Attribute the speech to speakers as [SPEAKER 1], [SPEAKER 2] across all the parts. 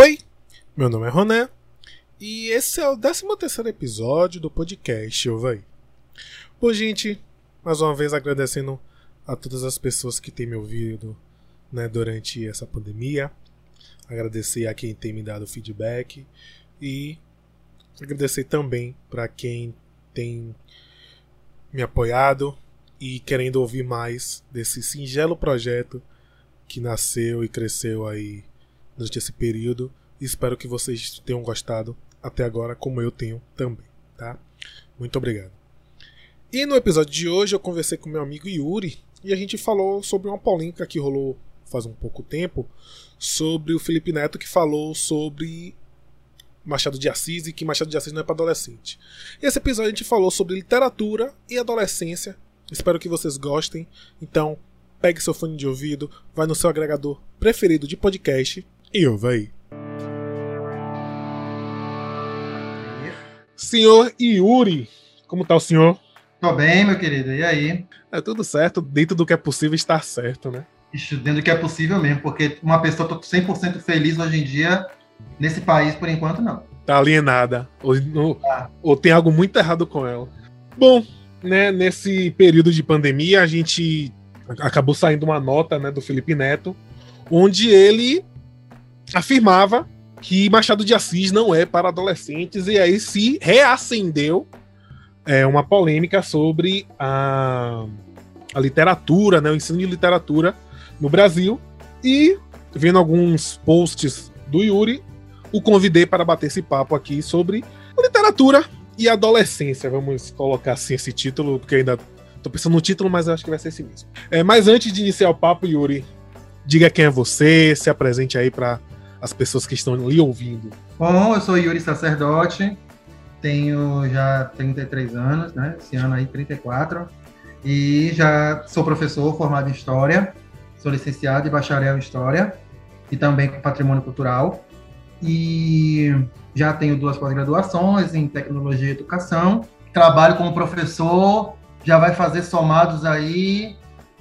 [SPEAKER 1] Oi, meu nome é Roné e esse é o 13 terceiro episódio do podcast Vai. Bom, gente, mais uma vez agradecendo a todas as pessoas que têm me ouvido né, durante essa pandemia. Agradecer a quem tem me dado feedback e agradecer também para quem tem me apoiado e querendo ouvir mais desse singelo projeto que nasceu e cresceu aí durante esse período. Espero que vocês tenham gostado até agora, como eu tenho também, tá? Muito obrigado. E no episódio de hoje eu conversei com meu amigo Yuri e a gente falou sobre uma polêmica que rolou faz um pouco tempo sobre o Felipe Neto que falou sobre Machado de Assis e que Machado de Assis não é para adolescente. Esse episódio a gente falou sobre literatura e adolescência. Espero que vocês gostem. Então, pegue seu fone de ouvido, vai no seu agregador preferido de podcast e ouva aí. Senhor Yuri, como tá o senhor?
[SPEAKER 2] Tô bem, meu querido. E aí?
[SPEAKER 1] É tudo certo, dentro do que é possível estar certo, né?
[SPEAKER 2] Isso, dentro do que é possível mesmo, porque uma pessoa tô 100% feliz hoje em dia, nesse país, por enquanto, não.
[SPEAKER 1] Tá alienada. Ou, ou, ah. ou tem algo muito errado com ela. Bom, né, nesse período de pandemia, a gente acabou saindo uma nota né, do Felipe Neto, onde ele afirmava que Machado de Assis não é para adolescentes, e aí se reacendeu é, uma polêmica sobre a, a literatura, né, o ensino de literatura no Brasil. E vendo alguns posts do Yuri, o convidei para bater esse papo aqui sobre literatura e adolescência. Vamos colocar assim esse título, porque ainda tô pensando no título, mas acho que vai ser esse mesmo. É, mas antes de iniciar o papo, Yuri, diga quem é você, se apresente aí para as pessoas que estão ali ouvindo.
[SPEAKER 2] Bom, eu sou Yuri Sacerdote, tenho já 33 anos, né? Esse ano aí 34. E já sou professor formado em História, sou licenciado e bacharel em História e também com Patrimônio Cultural. E já tenho duas pós-graduações em Tecnologia e Educação. Trabalho como professor, já vai fazer somados aí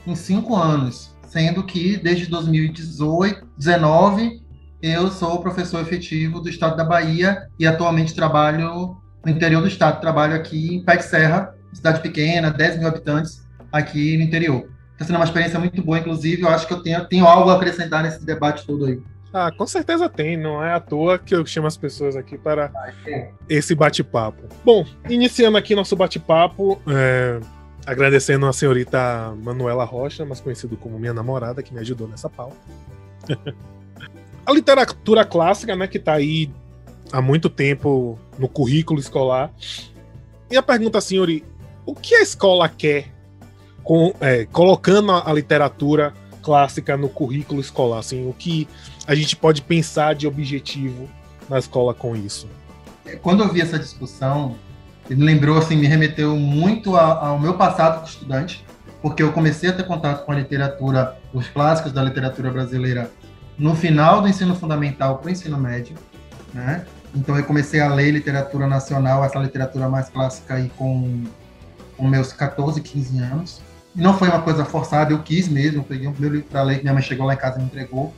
[SPEAKER 2] em cinco anos, sendo que desde 2018, 19 eu sou professor efetivo do estado da Bahia e atualmente trabalho no interior do estado. Trabalho aqui em Pé de Serra, cidade pequena, 10 mil habitantes aqui no interior. Está sendo uma experiência muito boa, inclusive. Eu acho que eu tenho, tenho algo a acrescentar nesse debate todo aí.
[SPEAKER 1] Ah, com certeza tem. Não é à toa que eu chamo as pessoas aqui para esse bate-papo. Bom, iniciando aqui nosso bate-papo, é, agradecendo a senhorita Manuela Rocha, mais conhecida como minha namorada, que me ajudou nessa pauta. a literatura clássica, né, que está aí há muito tempo no currículo escolar. E a pergunta, senhor, o que a escola quer com, é, colocando a, literatura clássica no currículo escolar? Assim, o que a gente pode pensar de objetivo na escola com isso?
[SPEAKER 2] Quando eu vi essa discussão, ele lembrou, assim, me remeteu muito ao meu passado de estudante, porque eu comecei a ter contato com a literatura, os clássicos da literatura brasileira no final do ensino fundamental para o ensino médio, né? Então eu comecei a ler literatura nacional, essa literatura mais clássica aí com, com meus 14, 15 anos. Não foi uma coisa forçada, eu quis mesmo, peguei um primeiro livro para ler minha mãe chegou lá em casa e me entregou,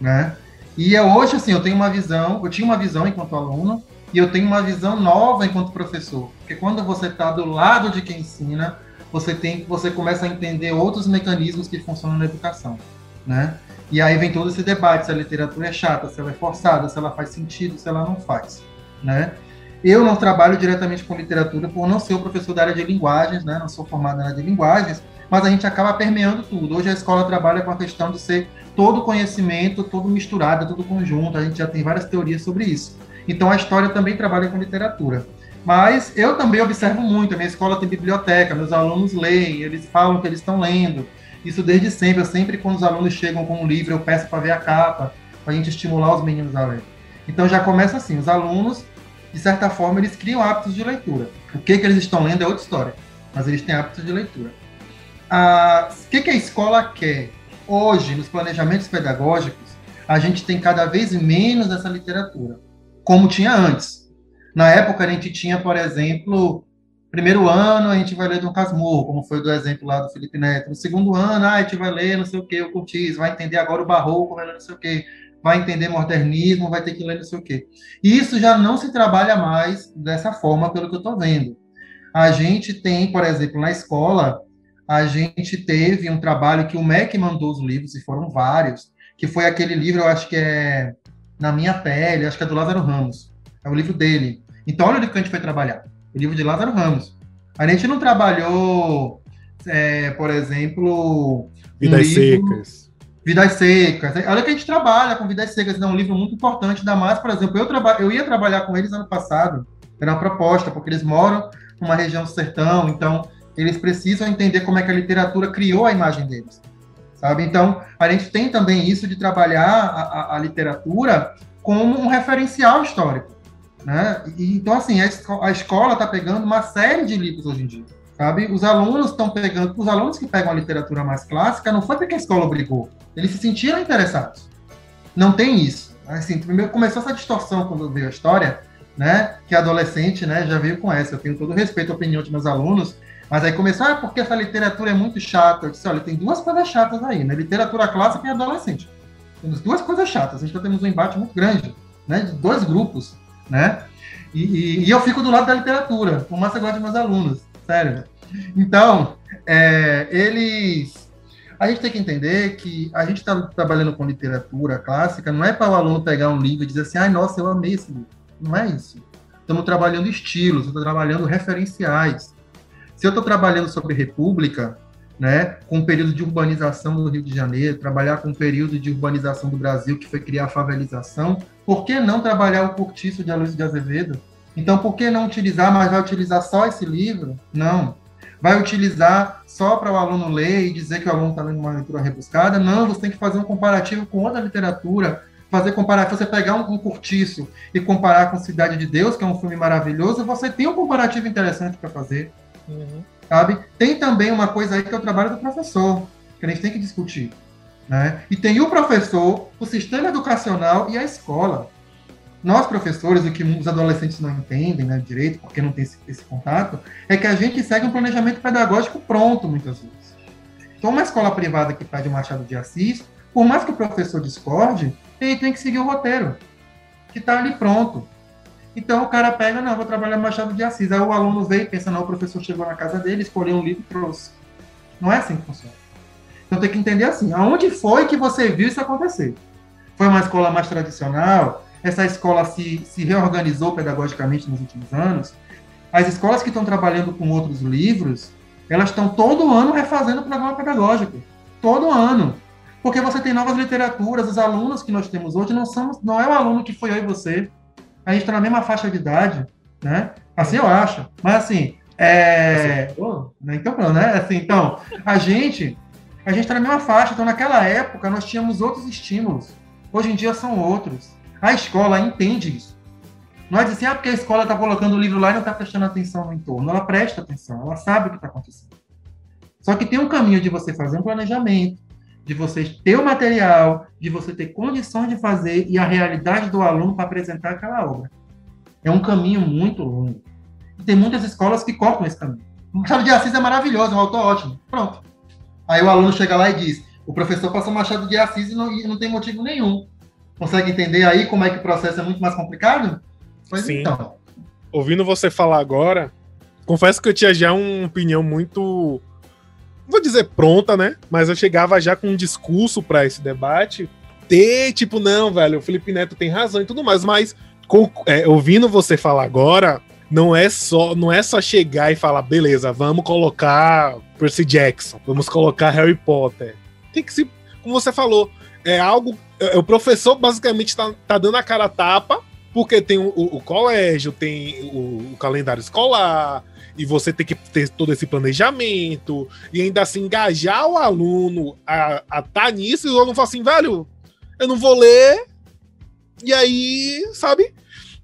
[SPEAKER 2] né? E é hoje assim, eu tenho uma visão, eu tinha uma visão enquanto aluno e eu tenho uma visão nova enquanto professor, porque quando você está do lado de quem ensina, você tem, você começa a entender outros mecanismos que funcionam na educação, né? E aí vem todo esse debate se a literatura é chata, se ela é forçada, se ela faz sentido, se ela não faz, né? Eu não trabalho diretamente com literatura por não ser o professor da área de linguagens, né? Não sou formado na área de linguagens, mas a gente acaba permeando tudo. Hoje a escola trabalha com a questão de ser todo conhecimento, todo misturado, todo conjunto. A gente já tem várias teorias sobre isso. Então a história também trabalha com literatura. Mas eu também observo muito. A minha escola tem biblioteca, meus alunos leem, eles falam que eles estão lendo. Isso desde sempre. Eu sempre, quando os alunos chegam com um livro, eu peço para ver a capa, para a gente estimular os meninos a ler. Então já começa assim: os alunos, de certa forma, eles criam hábitos de leitura. O que, que eles estão lendo é outra história, mas eles têm hábitos de leitura. O que, que a escola quer? Hoje, nos planejamentos pedagógicos, a gente tem cada vez menos essa literatura, como tinha antes. Na época, a gente tinha, por exemplo, Primeiro ano, a gente vai ler Dom Casmurro, como foi do exemplo lá do Felipe Neto. No segundo ano, ah, a gente vai ler não sei o que, o Curtis, vai entender agora o Barroco, vai ler não sei o que. vai entender modernismo, vai ter que ler não sei o quê. E isso já não se trabalha mais dessa forma, pelo que eu estou vendo. A gente tem, por exemplo, na escola, a gente teve um trabalho que o MEC mandou os livros, e foram vários, que foi aquele livro, eu acho que é Na Minha Pele, acho que é do Lázaro Ramos. É o livro dele. Então, olha o que a gente foi trabalhar. O livro de Lázaro Ramos. A gente não trabalhou, é, por exemplo...
[SPEAKER 1] Vidas um livro... Secas
[SPEAKER 2] Vidas Secas. Olha que a gente trabalha com Vidas Secas, é um livro muito importante, ainda mais, por exemplo, eu, traba... eu ia trabalhar com eles ano passado, era uma proposta, porque eles moram numa região do sertão, então eles precisam entender como é que a literatura criou a imagem deles, sabe? Então, a gente tem também isso de trabalhar a, a, a literatura como um referencial histórico, né? E, então, assim, a, a escola está pegando uma série de livros hoje em dia, sabe? Os alunos estão pegando, os alunos que pegam a literatura mais clássica, não foi porque a escola obrigou, eles se sentiram interessados. Não tem isso. Assim, primeiro começou essa distorção quando veio a história, né? Que adolescente, né, já veio com essa. Eu tenho todo respeito à opinião de meus alunos, mas aí começou, ah, porque essa literatura é muito chata. Eu disse, olha, tem duas coisas chatas aí, né? Literatura clássica e adolescente. Temos duas coisas chatas. A gente já temos um embate muito grande, né? De dois grupos, né? E, e, e eu fico do lado da literatura, mais que eu goste de meus alunos, sério. Então, é, eles a gente tem que entender que a gente está trabalhando com literatura clássica, não é para o aluno pegar um livro e dizer assim, ai, nossa, eu amei esse livro. Não é isso. Estamos trabalhando estilos, estamos trabalhando referenciais. Se eu estou trabalhando sobre república, né, com o período de urbanização do Rio de Janeiro, trabalhar com o período de urbanização do Brasil, que foi criar a favelização, por que não trabalhar o cortiço de Aloysio de Azevedo? Então, por que não utilizar, mas vai utilizar só esse livro? Não vai utilizar só para o aluno ler e dizer que o aluno está lendo uma leitura rebuscada. Não, você tem que fazer um comparativo com outra literatura, fazer comparar, você pegar um, um curtiço e comparar com Cidade de Deus, que é um filme maravilhoso, você tem um comparativo interessante para fazer. Uhum. Sabe? Tem também uma coisa aí que é o trabalho do professor, que a gente tem que discutir. Né? E tem o professor, o sistema educacional e a escola. Nós, professores, o que os adolescentes não entendem né, direito, porque não tem esse, esse, contato, é que a gente segue um planejamento pedagógico pronto, muitas vezes. Então, uma escola privada que pede Machado de Assis, por mais que o professor discorde, ele tem que seguir o roteiro, que está ali pronto. Então, o cara pega, não, vou trabalhar Machado de Assis. Aí o aluno veio e pensa, não, o professor chegou na casa dele, escolheu um livro e trouxe. Não é assim que funciona. Então, tem que entender assim, aonde foi que você viu isso acontecer? Foi uma escola mais tradicional? essa escola se, se reorganizou pedagogicamente nos últimos anos, as escolas que estão trabalhando com outros livros, elas estão todo ano refazendo o programa pedagógico. Todo ano. Porque você tem novas literaturas, os alunos que nós temos hoje não, são, não é o aluno que foi eu e você. A gente está na mesma faixa de idade, né? Assim eu acho. Mas assim, é... Né? Então, né? Assim, então, a gente a gente está na mesma faixa. Então, naquela época, nós tínhamos outros estímulos. Hoje em dia são outros. A escola entende isso. Não é dizer assim, ah, porque a escola está colocando o livro lá e não está prestando atenção no entorno. Ela presta atenção, ela sabe o que está acontecendo. Só que tem um caminho de você fazer um planejamento, de você ter o material, de você ter condições de fazer e a realidade do aluno para apresentar aquela obra. É um caminho muito longo. E tem muitas escolas que cortam esse caminho. O Machado de Assis é maravilhoso, é um autor ótimo. Pronto. Aí o aluno chega lá e diz: o professor passou Machado de Assis e não, e não tem motivo nenhum. Consegue entender aí como é que o processo é muito mais complicado?
[SPEAKER 1] Pois Sim. então. Ouvindo você falar agora, confesso que eu tinha já uma opinião muito. Vou dizer pronta, né? Mas eu chegava já com um discurso para esse debate. Ter, tipo, não, velho, o Felipe Neto tem razão e tudo mais, mas com, é, ouvindo você falar agora, não é só não é só chegar e falar, beleza, vamos colocar Percy Jackson, vamos colocar Harry Potter. Tem que se, como você falou, é algo é, o professor basicamente tá, tá dando a cara a tapa, porque tem o, o, o colégio, tem o, o, calendário escolar, e você tem que ter todo esse planejamento, e ainda assim engajar o aluno a estar tá nisso, e o aluno fala assim, velho, eu não vou ler, e aí, sabe?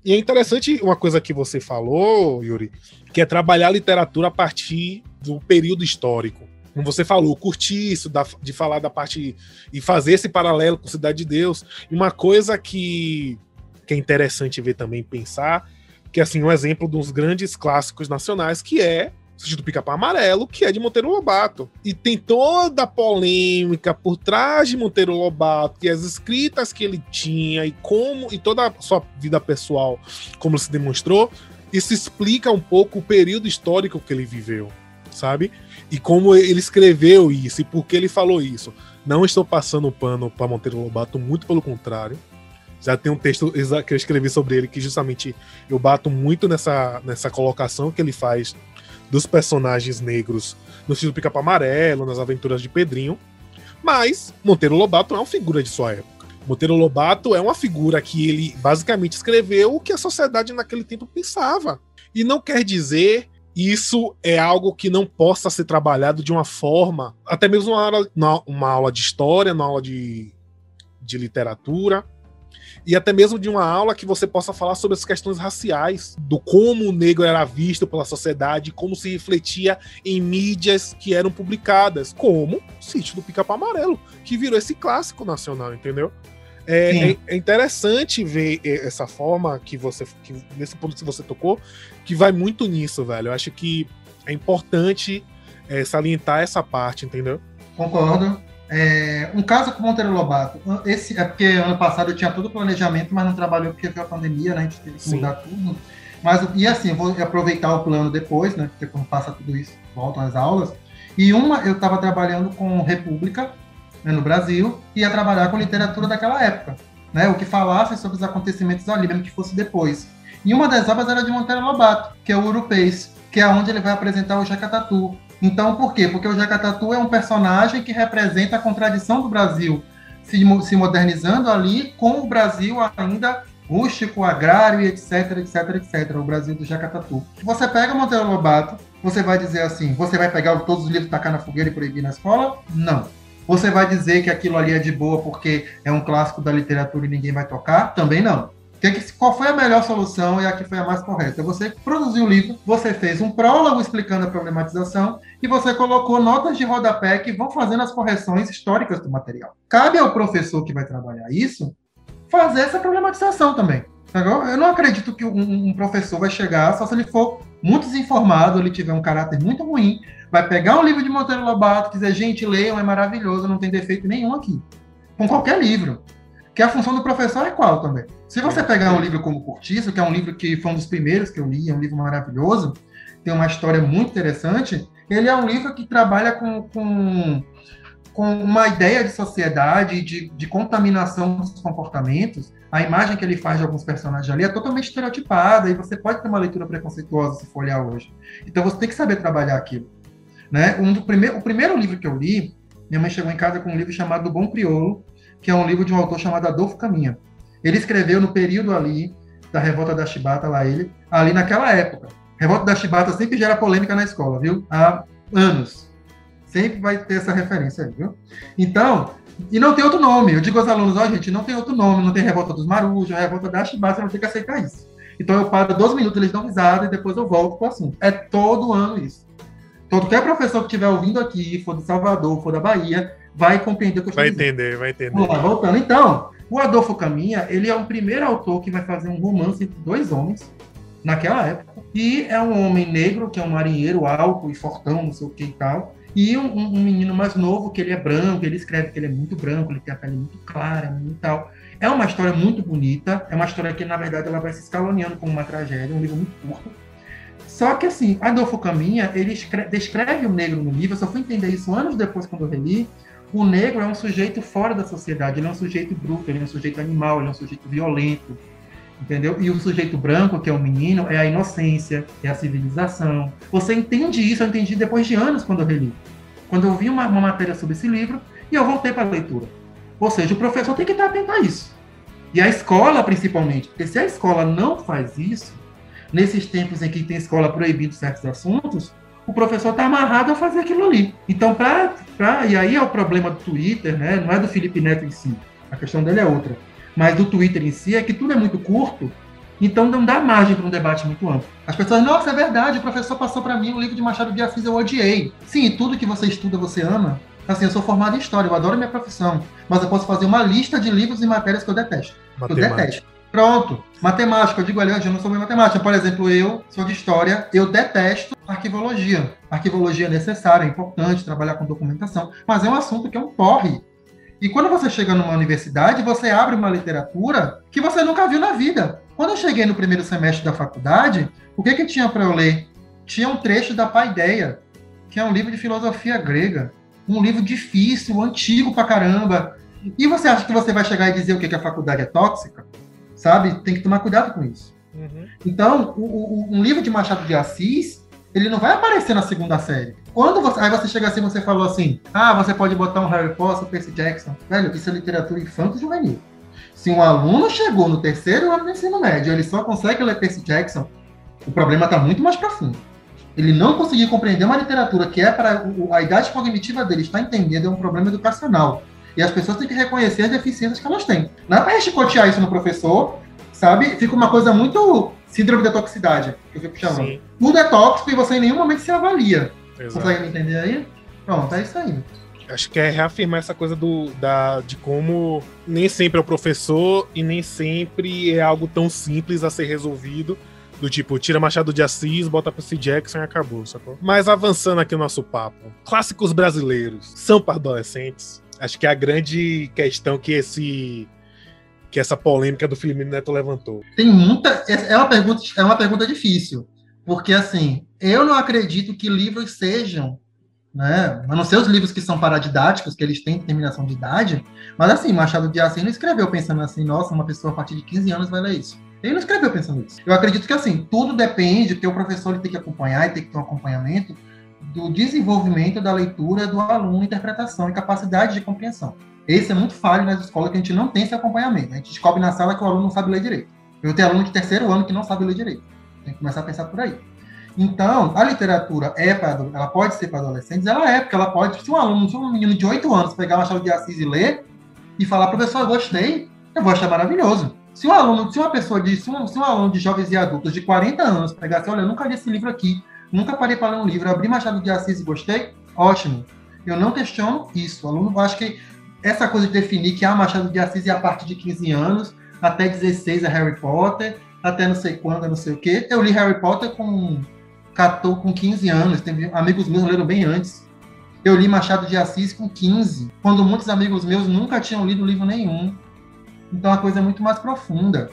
[SPEAKER 1] E é interessante uma coisa que você falou, Yuri, que é trabalhar a literatura a partir do período histórico como você falou, curtir isso, de falar da parte e fazer esse paralelo com Cidade de Deus. E uma coisa que, que é interessante ver também pensar, que é assim, um exemplo dos grandes clássicos nacionais, que é Sítio do Pica-Pau Amarelo, que é de Monteiro Lobato. E tem toda a polêmica por trás de Monteiro Lobato, e as escritas que ele tinha, e como, e toda a sua vida pessoal, como se demonstrou, isso explica um pouco o período histórico que ele viveu, sabe? E como ele escreveu isso, e por que ele falou isso. Não estou passando pano para Monteiro Lobato, muito pelo contrário. Já tem um texto que eu escrevi sobre ele que justamente eu bato muito nessa, nessa colocação que ele faz dos personagens negros no estilo Pica-Pau Amarelo, nas aventuras de Pedrinho. Mas Monteiro Lobato é uma figura de sua época. Monteiro Lobato é uma figura que ele basicamente escreveu o que a sociedade naquele tempo pensava. E não quer dizer isso é algo que não possa ser trabalhado de uma forma, até mesmo uma aula, uma aula de história, uma aula de, de literatura, e até mesmo de uma aula que você possa falar sobre as questões raciais, do como o negro era visto pela sociedade, como se refletia em mídias que eram publicadas, como o Sítio do Pica-Pau Amarelo, que virou esse clássico nacional, entendeu? É, é, é, interessante ver essa forma que você, que, nesse ponto que você tocou, que vai muito nisso, velho. Eu acho que é importante é, salientar essa parte, entendeu?
[SPEAKER 2] Concordo. É, um caso com Monteiro Lobato, esse é porque ano passado eu tinha todo o planejamento, mas não trabalhou porque foi a pandemia, né? A gente teve que Sim. mudar tudo. Mas, e assim, eu vou aproveitar o plano depois, né? Porque quando passa tudo isso, voltam as aulas. E uma, eu estava trabalhando com República, né, no Brasil, e ia trabalhar com literatura daquela época, né? O que falasse sobre os acontecimentos ali, mesmo que fosse depois. E uma das obras era de Monteiro Lobato, que é o Urupês, que é onde ele vai apresentar o Jacatatu, então, por quê? Porque o Jacatatu é um personagem que representa a contradição do Brasil se, se modernizando ali com o Brasil ainda rústico, agrário, etc, etc, etc. O Brasil do Jacatatu. Você pega Monteiro Lobato, você vai dizer assim, você vai pegar todos os livros, tacar na fogueira e proibir na escola? Não. Você vai dizer que aquilo ali é de boa porque é um clássico da literatura e ninguém vai tocar? Também não. Qual foi a melhor solução e a que foi a mais correta? Você produziu o livro, você fez um prólogo explicando a problematização e você colocou notas de rodapé que vão fazendo as correções históricas do material. Cabe ao professor que vai trabalhar isso fazer essa problematização também. Eu não acredito que um, professor vai chegar, só se ele for muito desinformado, ele tiver um caráter muito ruim, vai pegar um livro de Monteiro Lobato dizer, gente, leiam, é maravilhoso, não tem defeito nenhum aqui. Com qualquer livro que a função do professor é qual também. Se você pegar um livro como Cortiço, que é um livro que foi um dos primeiros que eu li, é um livro maravilhoso, tem uma história muito interessante, ele é um livro que trabalha com, com, com uma ideia de sociedade, de, de contaminação dos comportamentos. A imagem que ele faz de alguns personagens ali é totalmente estereotipada e você pode ter uma leitura preconceituosa se for olhar hoje. Então você tem que saber trabalhar aquilo. Né? Um do primeiro, o primeiro livro que eu li, minha mãe chegou em casa com um livro chamado Do Bom Crioulo, que é um livro de um autor chamado Adolfo Caminha. Ele escreveu no período ali da revolta da Chibata, lá ele, ali naquela época. Revolta da Chibata sempre gera polêmica na escola, viu? Há anos. Sempre vai ter essa referência aí, viu? Então, e não tem outro nome. Eu digo aos alunos, ó, oh, gente, não tem outro nome, não tem Revolta dos Marujos, Revolta da Chibata, você não tem que aceitar isso. Então eu paro 12 minutos, eles dão risada e depois eu volto pro assunto. É todo ano isso. Qualquer professor que estiver ouvindo aqui, for de Salvador, for da Bahia, vai compreender o que eu
[SPEAKER 1] Vai entender, vai entender. Vamos
[SPEAKER 2] lá, voltando. Então, o Adolfo Caminha, ele é o primeiro autor que vai fazer um romance entre dois homens, naquela época. E é um homem negro, que é um marinheiro alto e fortão, não sei o que e tal. E um, um, menino mais novo, que ele é branco, ele escreve que ele é muito branco, ele tem a pele muito clara e tal. É uma história muito bonita, é uma história que, na verdade, ela vai se escaloneando como uma tragédia, um livro muito curto. Só que, assim, Adolfo Caminha, ele escreve, descreve o negro no livro, eu só fui entender isso anos depois, quando eu reli, o negro é um sujeito fora da sociedade, ele é um sujeito bruto, ele é um sujeito animal, ele é um sujeito violento, entendeu? E o sujeito branco, que é o menino, é a inocência, é a civilização. Você entende isso, eu entendi depois de anos quando eu reli. Quando eu vi uma, uma matéria sobre esse livro, e eu voltei para a leitura. Ou seja, o professor tem que estar atento a isso. E a escola, principalmente, porque se a escola não faz isso, nesses tempos em que tem escola proibindo certos assuntos, o professor está amarrado a fazer aquilo ali. Então, para. E aí é o problema do Twitter, né? não é do Felipe Neto em si, a questão dele é outra. Mas do Twitter em si é que tudo é muito curto, então não dá margem para um debate muito amplo. As pessoas, nossa, é verdade, o professor passou para mim o livro de Machado de Assis, eu odiei. Sim, tudo que você estuda, você ama. Assim, eu sou formado em história, eu adoro minha profissão, mas eu posso fazer uma lista de livros e matérias que eu detesto. Eu detesto. Pronto. Matemática, eu digo ali, eu não sou bem matemática. Por exemplo, eu sou de história, eu detesto arquivologia. Arquivologia é necessária, é importante, trabalhar com documentação, mas é um assunto que é um porre. E quando você chega numa universidade, você abre uma literatura que você nunca viu na vida. Quando eu cheguei no primeiro semestre da faculdade, o que que tinha para eu ler? Tinha um trecho da Paideia, que é um livro de filosofia grega. Um livro difícil, antigo pra caramba. E você acha que você vai chegar e dizer o que, que a faculdade é tóxica? Sabe? Tem que tomar cuidado com isso. Uhum. Então, o, o, um livro de Machado de Assis, ele não vai aparecer na segunda série. Quando você, aí você chega assim, você falou assim, ah, você pode botar um Harry Potter, Percy Jackson. Velho, isso é literatura infanto juvenil. Se um aluno chegou no terceiro ano do ensino médio, ele só consegue ler Percy Jackson, o problema está muito mais profundo. Ele não conseguir compreender uma literatura que é para a idade cognitiva dele está entendendo é um problema educacional. E as pessoas têm que reconhecer as deficiências que elas têm. Não é para chicotear isso no professor, sabe? Fica uma coisa muito síndrome da toxicidade, que eu fico chamando. Sim. Tudo é tóxico e você em nenhum momento se avalia. Exato. Consegue me entender aí? Pronto, é isso aí.
[SPEAKER 1] Acho que é reafirmar essa coisa do, da, de como nem sempre é o professor e nem sempre é algo tão simples a ser resolvido. Do tipo, tira Machado de Assis, bota Percy Jackson e acabou, sacou? Mas avançando aqui o nosso papo. Clássicos brasileiros são para adolescentes? Acho que é a grande questão que esse que essa polêmica do Felipe Neto levantou.
[SPEAKER 2] Tem muita é uma pergunta é uma pergunta difícil, porque assim, eu não acredito que livros sejam né? A não ser os livros que são paradidáticos, que eles têm determinação de idade, mas assim, Machado de Assis não escreveu pensando assim, nossa, uma pessoa a partir de 15 anos vai ler isso. Ele não escreveu pensando isso. Eu acredito que assim, tudo depende, que o professor ele tem que acompanhar e tem que ter um acompanhamento do desenvolvimento da leitura do aluno, interpretação e capacidade de compreensão. Esse é muito falho nas escolas que a gente não tem esse acompanhamento. A gente descobre na sala que o aluno não sabe ler direito. Eu tenho aluno de terceiro ano que não sabe ler direito. Tem que começar a pensar por aí. Então, a literatura é para ela pode ser para adolescentes, ela é, porque ela pode, se um aluno, se um menino de 8 anos pegar uma chave de Assis e ler e falar, professor, eu gostei, eu vou achar maravilhoso. Se um aluno, se uma pessoa de, se um, se um aluno de jovens e adultos de 40 anos pegasse, olha, eu nunca li esse livro aqui, nunca parei para ler um livro, abri Machado de Assis e gostei, ótimo. Eu não questiono isso. O aluno, acho que essa coisa de definir que a ah, Machado de Assis é a partir de 15 anos, até 16 é Harry Potter, até não sei quando, não sei o quê. Eu li Harry Potter com 14, com 15 anos, tem amigos meus leram bem antes. Eu li Machado de Assis com 15, quando muitos amigos meus nunca tinham lido livro nenhum. Então a coisa é muito mais profunda,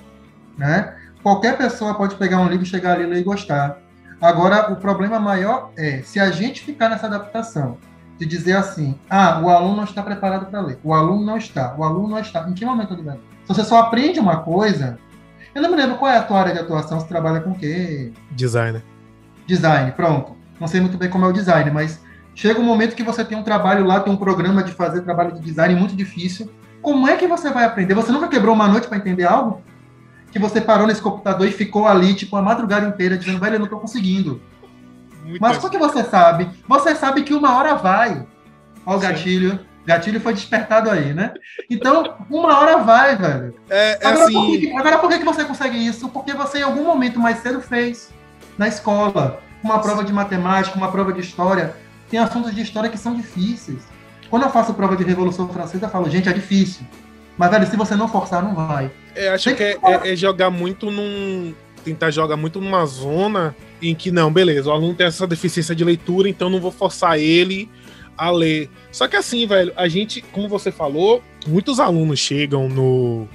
[SPEAKER 2] né? Qualquer pessoa pode pegar um livro, chegar ali, ler e gostar. Agora, o problema maior é se a gente ficar nessa adaptação de dizer assim, ah, o aluno não está preparado para ler, o aluno não está, o aluno não está. Em que momento do Se você só aprende uma coisa, eu não me lembro qual é a tua área de atuação, você trabalha com o quê?
[SPEAKER 1] Designer.
[SPEAKER 2] Design, pronto. Não sei muito bem como é o design, mas chega um momento que você tem um trabalho lá, tem um programa de fazer trabalho de design muito difícil. Como é que você vai aprender? Você nunca quebrou uma noite para entender algo? Que você parou nesse computador e ficou ali, tipo, a madrugada inteira, dizendo, velho, eu não tô conseguindo. Muito Mas por que você sabe? Você sabe que uma hora vai. Olha o gatilho. Gatilho foi despertado aí, né? Então, uma hora vai, velho.
[SPEAKER 1] É, é agora, assim...
[SPEAKER 2] por que, agora, por que você consegue isso? Porque você, em algum momento mais cedo, fez na escola. Uma prova de matemática, uma prova de história. Tem assuntos de história que são difíceis. Quando eu faço prova de Revolução Francesa, eu falo, gente, é difícil. Mas, velho, se você não forçar, não vai.
[SPEAKER 1] É, acho que é, é, é, jogar muito num. Tentar jogar muito numa zona em que, não, beleza, o aluno tem essa deficiência de leitura, então não vou forçar ele a ler. Só que assim, velho, a gente, como você falou, muitos alunos chegam no,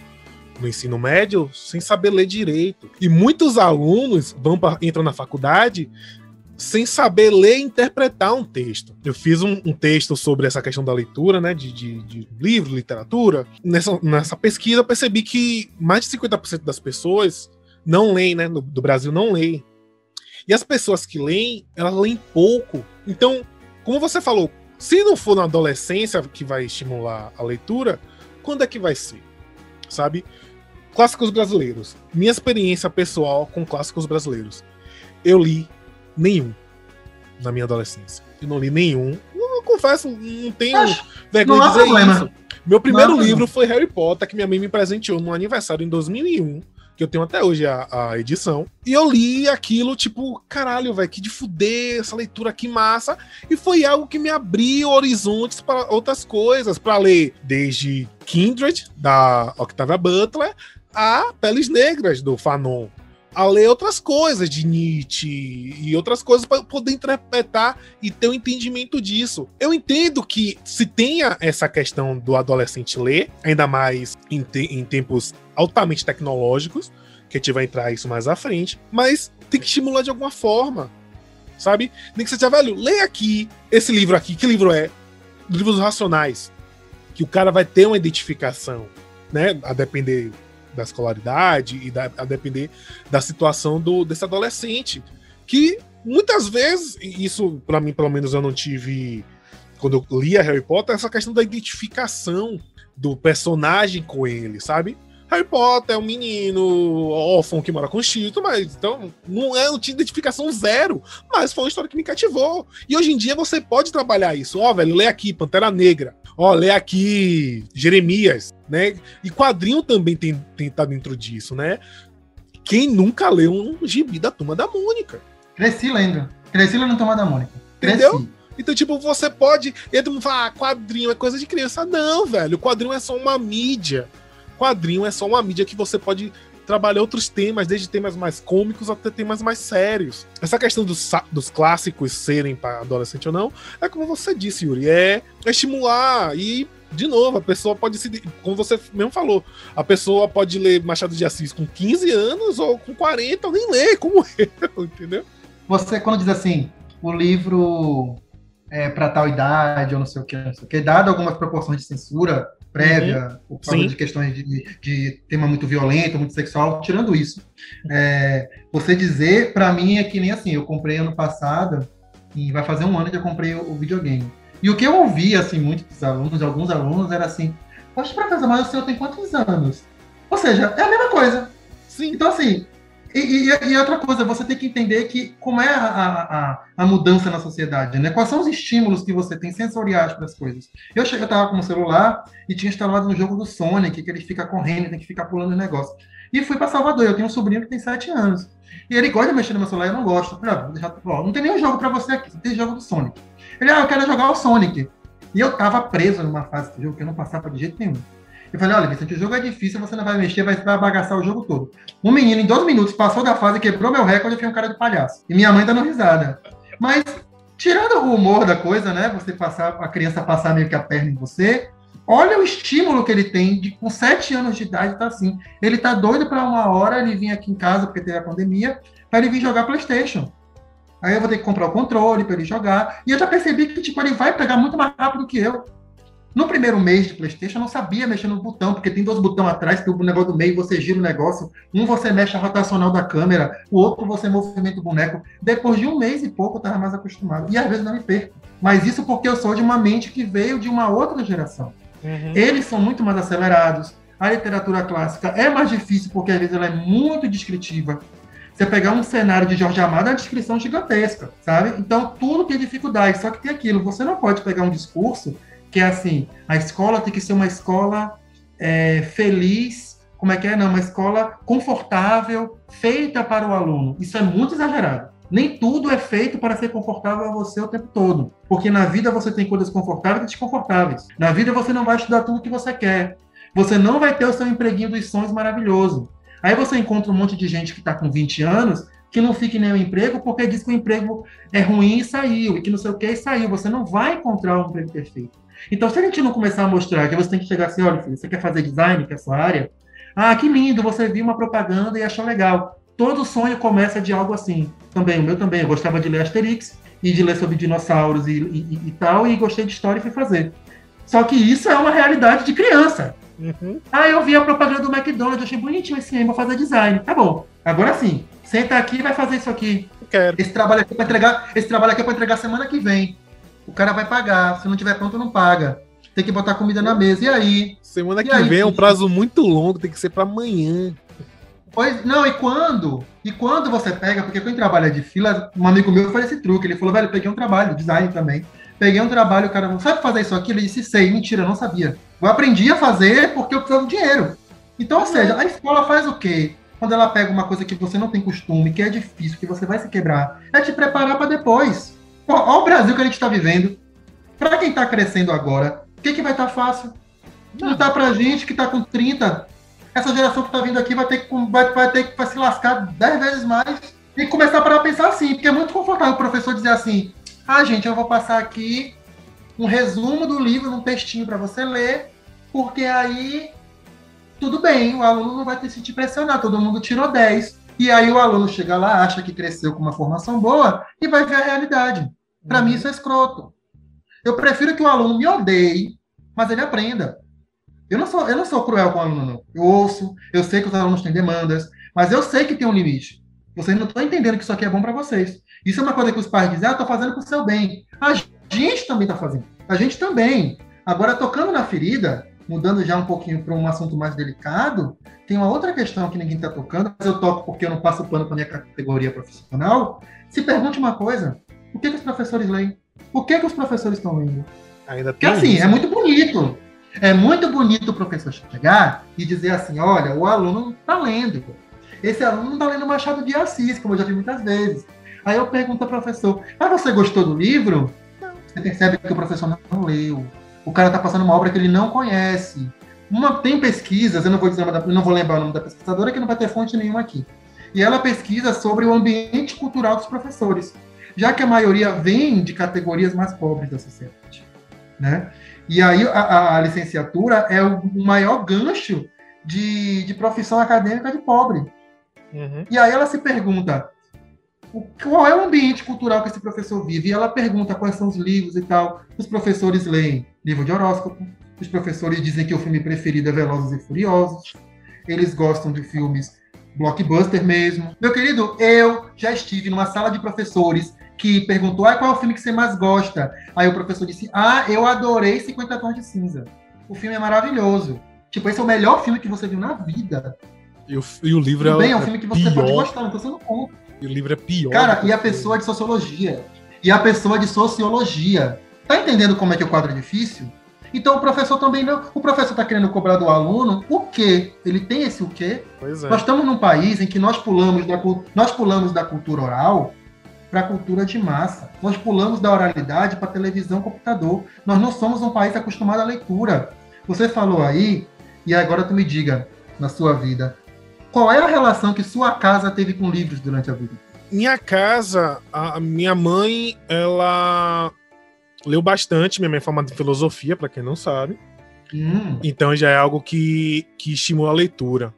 [SPEAKER 1] no ensino médio sem saber ler direito. E muitos alunos vão pra, entram na faculdade sem saber ler e interpretar um texto. Eu fiz um, um texto sobre essa questão da leitura, né, de, de, de, livro, literatura. Nessa, nessa pesquisa eu percebi que mais de 50% das pessoas não leem, né, do, do Brasil não leem. E as pessoas que leem, elas leem pouco. Então, como você falou, se não for na adolescência que vai estimular a leitura, quando é que vai ser? Sabe? Clássicos brasileiros. Minha experiência pessoal com clássicos brasileiros. Eu li nenhum na minha adolescência. Eu não li nenhum. Eu, eu confesso, não tenho Acho, vergonha de dizer problema. isso. Meu primeiro livro problema. foi Harry Potter, que minha mãe me presenteou no aniversário em 2001 que eu tenho até hoje a, a, edição. E eu li aquilo, tipo, caralho, velho, que de fuder, essa leitura que massa. E foi algo que me abriu horizontes para outras coisas, para ler desde Kindred, da Octavia Butler, a Peles Negras do Fanon, a ler outras coisas de Nietzsche e outras coisas para poder interpretar e ter um entendimento disso. Eu entendo que se tenha essa questão do adolescente ler, ainda mais em, te em tempos altamente tecnológicos, que a gente vai entrar isso mais à frente, mas tem que estimular de alguma forma, sabe? Nem que seja, velho, lê aqui esse livro aqui, que livro é? Livros racionais, que o cara vai ter uma identificação, né? A depender da escolaridade e da, a depender da situação do, desse adolescente. Que muitas vezes, isso para mim, pelo menos, eu não tive quando eu lia Harry Potter, essa questão da identificação do personagem com ele, sabe? Harry Potter é um menino órfão que mora com o Chito, mas então não é, não tinha identificação zero, mas foi uma história que me cativou. E hoje em dia você pode trabalhar isso. Ó, oh, velho, lê aqui Pantera Negra. Ó, lê aqui Jeremias, né? E quadrinho também tem, tem tá dentro disso, né? Quem nunca leu um gibi da Turma da Mônica?
[SPEAKER 2] Cresci lendo. Cresci lendo Turma da Mônica.
[SPEAKER 1] Cresci. Entendeu? Então, tipo, você pode. E todo mundo fala, ah, quadrinho é coisa de criança. Não, velho. O quadrinho é só uma mídia quadrinho é só uma mídia que você pode trabalhar outros temas, desde temas mais cômicos até temas mais sérios. Essa questão dos, dos clássicos serem para adolescente ou não, é como você disse, Yuri, é, é estimular e de novo, a pessoa pode se. Como você mesmo falou, a pessoa pode ler Machado de Assis com 15 anos ou com 40, ou nem ler, como eu, entendeu?
[SPEAKER 2] Você, quando diz assim, o livro é para tal idade, ou não sei o que, não sei o que, dado algumas proporções de censura, prévia, uhum. por causa de questões de, de, tema muito violento, muito sexual, tirando isso. É, você dizer, para mim, é que nem assim, eu comprei ano passado, e vai fazer um ano que eu comprei o, o videogame. E o que eu ouvi, assim, muitos dos alunos, de alguns alunos, era assim, poxa, professor, mas o senhor tem quantos anos? Ou seja, é a mesma coisa. Sim. Então, assim, e, e, e, outra coisa, você tem que entender que como é a, a, a, mudança na sociedade, né? Quais são os estímulos que você tem sensoriais para as coisas? Eu cheguei, eu tava com o celular e tinha instalado no jogo do Sonic, que ele fica correndo, tem que ficar pulando o negócio. E fui para Salvador, eu tenho um sobrinho que tem 7 anos. E ele gosta de mexer no meu celular, eu não gosto. falei, ah, ó, não tem nenhum jogo para você aqui, tem jogo do Sonic. Ele, ah, eu quero jogar o Sonic. E eu tava preso numa fase do jogo que eu não passava de jeito nenhum. Eu falei, olha, Vicente, o jogo é difícil, você não vai mexer, vai, vai bagaçar o jogo todo. Um menino, em dois minutos, passou da fase, quebrou meu recorde e fez um cara de palhaço. E minha mãe dando risada. Mas, tirando o humor da coisa, né? Você passar, a criança passar meio que a perna em você, olha o estímulo que ele tem, de com sete anos de idade, tá assim. Ele tá doido para uma hora ele vir aqui em casa, porque teve a pandemia, para ele vir jogar Playstation. Aí eu vou ter que comprar o controle para ele jogar. E eu já percebi que, tipo, ele vai pegar muito mais rápido que eu. No primeiro mês de PlayStation, eu não sabia mexer no botão, porque tem dois botões atrás, tem o negócio do meio, você gira o negócio. Um você mexe a rotacional da câmera, o outro você movimenta o boneco. Depois de um mês e pouco, eu estava mais acostumado. E às vezes não me perco. Mas isso porque eu sou de uma mente que veio de uma outra geração. Uhum. Eles são muito mais acelerados. A literatura clássica é mais difícil porque às vezes ela é muito descritiva. Você pegar um cenário de Jorge Amado é uma descrição gigantesca, sabe? Então tudo tem dificuldade, só que tem aquilo. Você não pode pegar um discurso que é assim, a escola tem que ser uma escola é, feliz, como é que é? Não, uma escola confortável, feita para o aluno. Isso é muito exagerado. Nem tudo é feito para ser confortável a você o tempo todo. Porque na vida você tem coisas confortáveis e desconfortáveis. Na vida você não vai estudar tudo que você quer. Você não vai ter o seu empreguinho dos sonhos maravilhoso. Aí você encontra um monte de gente que está com 20 anos que não fique nem o emprego porque diz que o emprego é ruim e saiu, e que não sei o que e saiu. Você não vai encontrar um emprego perfeito. Então, se a gente não começar a mostrar que você tem que chegar assim, olha, filho, você quer fazer design, que é a sua área? Ah, que lindo, você viu uma propaganda e achou legal. Todo sonho começa de algo assim. Também, o meu também. Eu gostava de ler Asterix e de ler sobre dinossauros e, e, e tal, e gostei de história e fui fazer. Só que isso é uma realidade de criança. Uhum. Ah, eu vi a propaganda do McDonald's, achei bonitinho esse aí, vou fazer design. Tá bom. Agora sim, senta aqui e vai fazer isso aqui.
[SPEAKER 1] quero.
[SPEAKER 2] Esse trabalho aqui é para entregar, esse trabalho aqui é para entregar semana que vem o cara vai pagar. Se não tiver pronto, não paga. Tem que botar comida na mesa. E aí?
[SPEAKER 1] Semana
[SPEAKER 2] e
[SPEAKER 1] que aí, vem é um prazo muito longo, tem que ser para amanhã.
[SPEAKER 2] Pois, não, e quando? E quando você pega, porque quem trabalha de fila, um amigo meu faz esse truque. Ele falou, velho, peguei um trabalho, design também. Peguei um trabalho, o cara falou, sabe fazer isso aqui? Ele disse, sei, mentira, não sabia. Eu aprendi a fazer porque eu precisava de dinheiro. Então, ou seja, a escola faz o quê? Quando ela pega uma coisa que você não tem costume, que é difícil, que você vai se quebrar, é te preparar para depois. Olha o Brasil que a gente está vivendo. Para quem está crescendo agora, o que, que vai estar tá fácil? Não está para gente que está com 30. essa geração que está vindo aqui vai ter que, vai, vai ter que vai se lascar dez vezes mais e começar para pensar assim, porque é muito confortável o professor dizer assim: ah, gente, eu vou passar aqui um resumo do livro num textinho para você ler, porque aí tudo bem, o aluno não vai ter se sentir pressionado, todo mundo tirou 10. E aí o aluno chega lá, acha que cresceu com uma formação boa e vai ver a realidade. Para mim isso é escroto. Eu prefiro que o aluno me odeie, mas ele aprenda. Eu não sou, eu não sou cruel com o aluno, não. Eu ouço, eu sei que os alunos têm demandas, mas eu sei que tem um limite. Vocês não estão entendendo que isso aqui é bom para vocês. Isso é uma coisa que os pais dizem, ah, estou fazendo com o seu bem. A gente também está fazendo. A gente também. Agora, tocando na ferida, mudando já um pouquinho para um assunto mais delicado, tem uma outra questão que ninguém está tocando, mas eu toco porque eu não passo pano para minha categoria profissional. Se pergunte uma coisa: o que, que os professores leem? O que, que os professores estão lendo? Ainda Porque assim, isso. é muito bonito. É muito bonito o professor chegar e dizer assim: olha, o aluno está lendo. Esse aluno não está lendo Machado de Assis, como eu já vi muitas vezes. Aí eu pergunto ao professor: ah, você gostou do livro? Não. Você percebe que o professor não leu. O cara está passando uma obra que ele não conhece. Uma, tem pesquisas, eu não vou dizer, eu não vou lembrar o nome da pesquisadora, que não vai ter fonte nenhuma aqui. E ela pesquisa sobre o ambiente cultural dos professores, já que a maioria vem de categorias mais pobres da sociedade, né? E aí a, a licenciatura é o maior gancho de, de profissão acadêmica de pobre. Uhum. E aí ela se pergunta qual é o ambiente cultural que esse professor vive. E ela pergunta quais são os livros e tal. Os professores leem livro de horóscopo. Os professores dizem que o filme preferido é Velozes e Furiosos. Eles gostam de filmes blockbuster mesmo. Meu querido, eu já estive numa sala de professores que perguntou ah, qual é o filme que você mais gosta. Aí o professor disse: Ah, eu adorei 50 Tons de Cinza. O filme é maravilhoso. Tipo, esse é o melhor filme que você viu na vida.
[SPEAKER 1] E o, e o livro Tudo
[SPEAKER 2] é, bem, é um filme que você pior. pode gostar, não tô sendo contra.
[SPEAKER 1] E o livro é pior.
[SPEAKER 2] Cara, e a pessoa de sociologia. E a pessoa de sociologia. Tá entendendo como é que o quadro é difícil? Então o professor também não. O professor está querendo cobrar do aluno o quê? Ele tem esse o quê? É. Nós estamos num país em que nós pulamos da, nós pulamos da cultura oral para a cultura de massa. Nós pulamos da oralidade para televisão, computador. Nós não somos um país acostumado à leitura. Você falou aí, e agora tu me diga, na sua vida, qual é a relação que sua casa teve com livros durante a vida?
[SPEAKER 1] Minha casa, a minha mãe, ela leu bastante. Minha mãe é formada em filosofia, para quem não sabe. Hum. Então já é algo que, que estimula a leitura.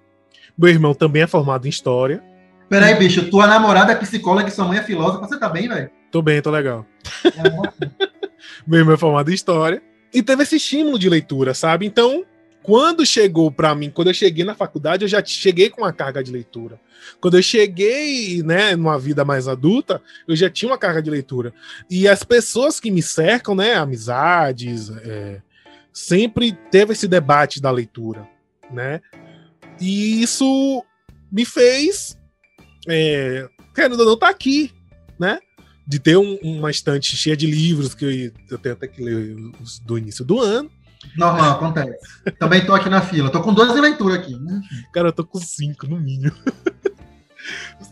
[SPEAKER 1] Meu irmão também é formado em história.
[SPEAKER 2] Peraí, bicho, tua namorada é psicóloga e sua mãe é filósofa, você tá bem, velho?
[SPEAKER 1] Tô bem, tô legal. É, Meu irmão é formado em história. E teve esse estímulo de leitura, sabe? Então, quando chegou para mim, quando eu cheguei na faculdade, eu já cheguei com uma carga de leitura. Quando eu cheguei, né, numa vida mais adulta, eu já tinha uma carga de leitura. E as pessoas que me cercam, né, amizades, é, sempre teve esse debate da leitura, né? E isso me fez, é, querendo ou não, tá aqui, né? De ter um, uma estante cheia de livros que eu, eu tenho até que ler do início do ano
[SPEAKER 2] Normal, acontece. Também tô aqui na fila. Tô com 12 leituras aqui. Né?
[SPEAKER 1] Cara, eu tô com 5 no mínimo.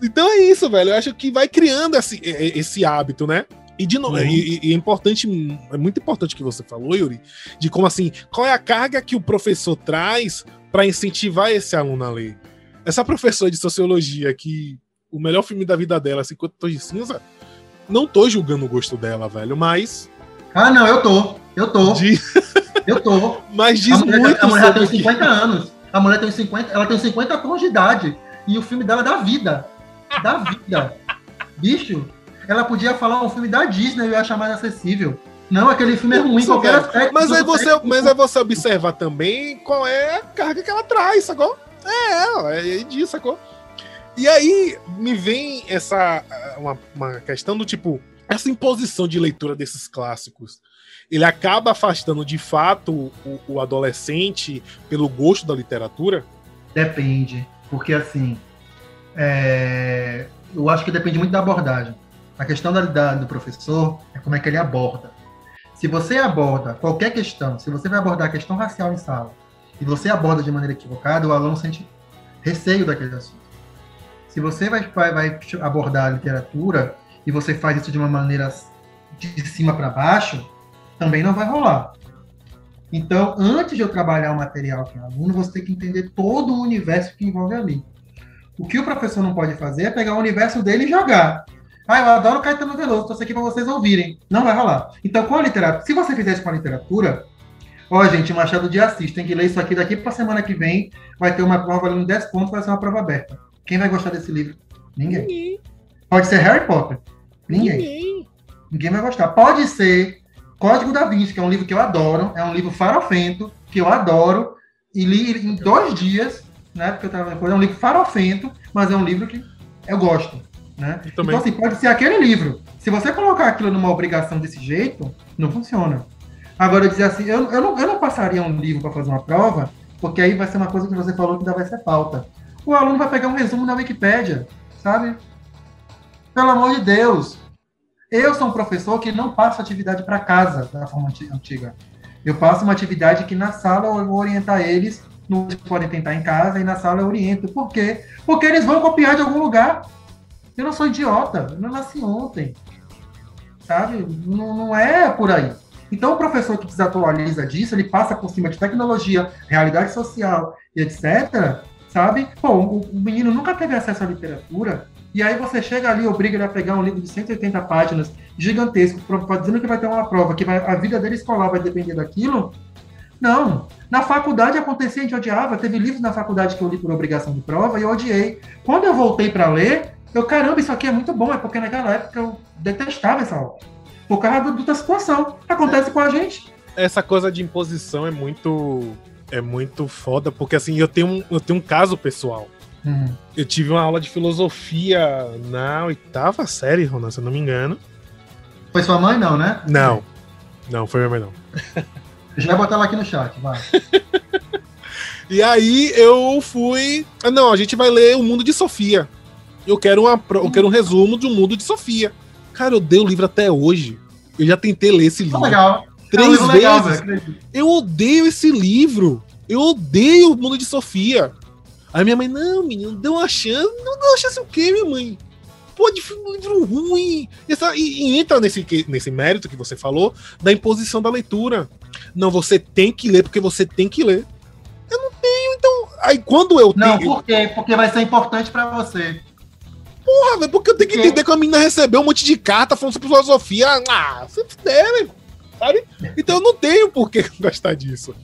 [SPEAKER 1] então é isso, velho. Eu acho que vai criando esse, esse hábito, né? E de novo, uhum. e, e, é importante, é muito importante que você falou, Yuri, de como assim, qual é a carga que o professor traz para incentivar esse aluno a ler. Essa professora de sociologia que o melhor filme da vida dela, 50 Tons de Cinza, não tô julgando o gosto dela, velho, mas.
[SPEAKER 2] Ah, não, eu tô. Eu tô. De... Eu tô.
[SPEAKER 1] Mas diz
[SPEAKER 2] a mulher,
[SPEAKER 1] muito
[SPEAKER 2] a mulher tem 50 que... anos. A mulher tem 50, ela tem 50 anos de idade. E o filme dela é da vida. Da vida. Bicho, ela podia falar um filme da Disney e ia achar mais acessível. Não, aquele filme é ruim em qualquer aspecto.
[SPEAKER 1] Mas aí, você, mas aí você observa também qual é a carga que ela traz, sacou? É, é, é disso, sacou? E aí me vem essa uma, uma questão do tipo, essa imposição de leitura desses clássicos ele acaba afastando de fato o, o adolescente pelo gosto da literatura?
[SPEAKER 2] Depende, porque assim, é, eu acho que depende muito da abordagem. A questão da, da, do professor é como é que ele aborda. Se você aborda qualquer questão, se você vai abordar a questão racial em sala, e você aborda de maneira equivocada, o aluno sente receio daquele assunto. Se você vai, vai, vai abordar a literatura e você faz isso de uma maneira de cima para baixo, também não vai rolar. Então, antes de eu trabalhar o material com o aluno, você tem que entender todo o universo que envolve ali. O que o professor não pode fazer é pegar o universo dele e jogar. Ah, eu adoro Caetano Veloso, estou aqui para vocês ouvirem. Não vai rolar. Então, com a literatura, se você fizer isso com a literatura, ó, gente, Machado de Assis, tem que ler isso aqui daqui para semana que vem, vai ter uma prova valendo 10 pontos, vai ser uma prova aberta. Quem vai gostar desse livro? Ninguém. Ninguém. Pode ser Harry Potter. Ninguém. Ninguém. Ninguém vai gostar. Pode ser Código da Vinci, que é um livro que eu adoro, é um livro farofento, que eu adoro, e li em dois dias, né? Porque eu tava depois, é um livro farofento, mas é um livro que eu gosto. Né? Eu então, assim, pode ser aquele livro. Se você colocar aquilo numa obrigação desse jeito, não funciona. Agora, eu dizer assim, eu, eu, não, eu não passaria um livro para fazer uma prova, porque aí vai ser uma coisa que você falou que ainda vai ser falta. O aluno vai pegar um resumo na Wikipédia, sabe? Pelo amor de Deus. Eu sou um professor que não passo atividade para casa da forma antiga. Eu passo uma atividade que na sala eu vou orientar eles, no podem tentar em casa, e na sala eu oriento. Por quê? Porque eles vão copiar de algum lugar. Eu não sou idiota, eu não nasci ontem. Sabe? Não, não é por aí. Então, o professor que desatualiza disso, ele passa por cima de tecnologia, realidade social e etc. Sabe? Pô, o, o menino nunca teve acesso à literatura, e aí você chega ali, obriga ele a pegar um livro de 180 páginas, gigantesco, dizendo que vai ter uma prova, que vai, a vida dele escolar vai depender daquilo. Não. Na faculdade acontecia, a gente odiava. Teve livros na faculdade que eu li por obrigação de prova e eu odiei. Quando eu voltei para ler, eu, caramba, isso aqui é muito bom, é porque naquela época eu detestava essa aula. Por causa da situação. Acontece com a gente.
[SPEAKER 1] Essa coisa de imposição é muito. É muito foda, porque assim, eu tenho um, eu tenho um caso pessoal. Uhum. Eu tive uma aula de filosofia na oitava série, Ronan, se eu não me engano.
[SPEAKER 2] Foi sua mãe, não, né?
[SPEAKER 1] Não. Não, foi minha mãe, não.
[SPEAKER 2] Já vai botar ela aqui no chat, vai.
[SPEAKER 1] e aí eu fui. Ah, não, a gente vai ler O Mundo de Sofia. Eu quero, uma, eu quero um resumo de um mundo de Sofia. Cara, eu dei o livro até hoje. Eu já tentei ler esse livro.
[SPEAKER 2] legal.
[SPEAKER 1] Três é vezes. Eu odeio esse livro. Eu odeio o mundo de Sofia. Aí minha mãe, não, menino, deu uma chance. Não deu uma chance o quê, minha mãe? Pô, de um livro ruim. E, essa, e, e, entra nesse, nesse mérito que você falou da imposição da leitura. Não, você tem que ler porque você tem que ler. Eu não tenho, então. Aí quando eu
[SPEAKER 2] não, tenho. Não, por quê? Porque vai ser importante para você.
[SPEAKER 1] Porra, velho, porque eu tenho que entender que a menina recebeu um monte de carta falando sobre filosofia. Ah, você deve, sabe? Então eu não tenho por que gostar disso.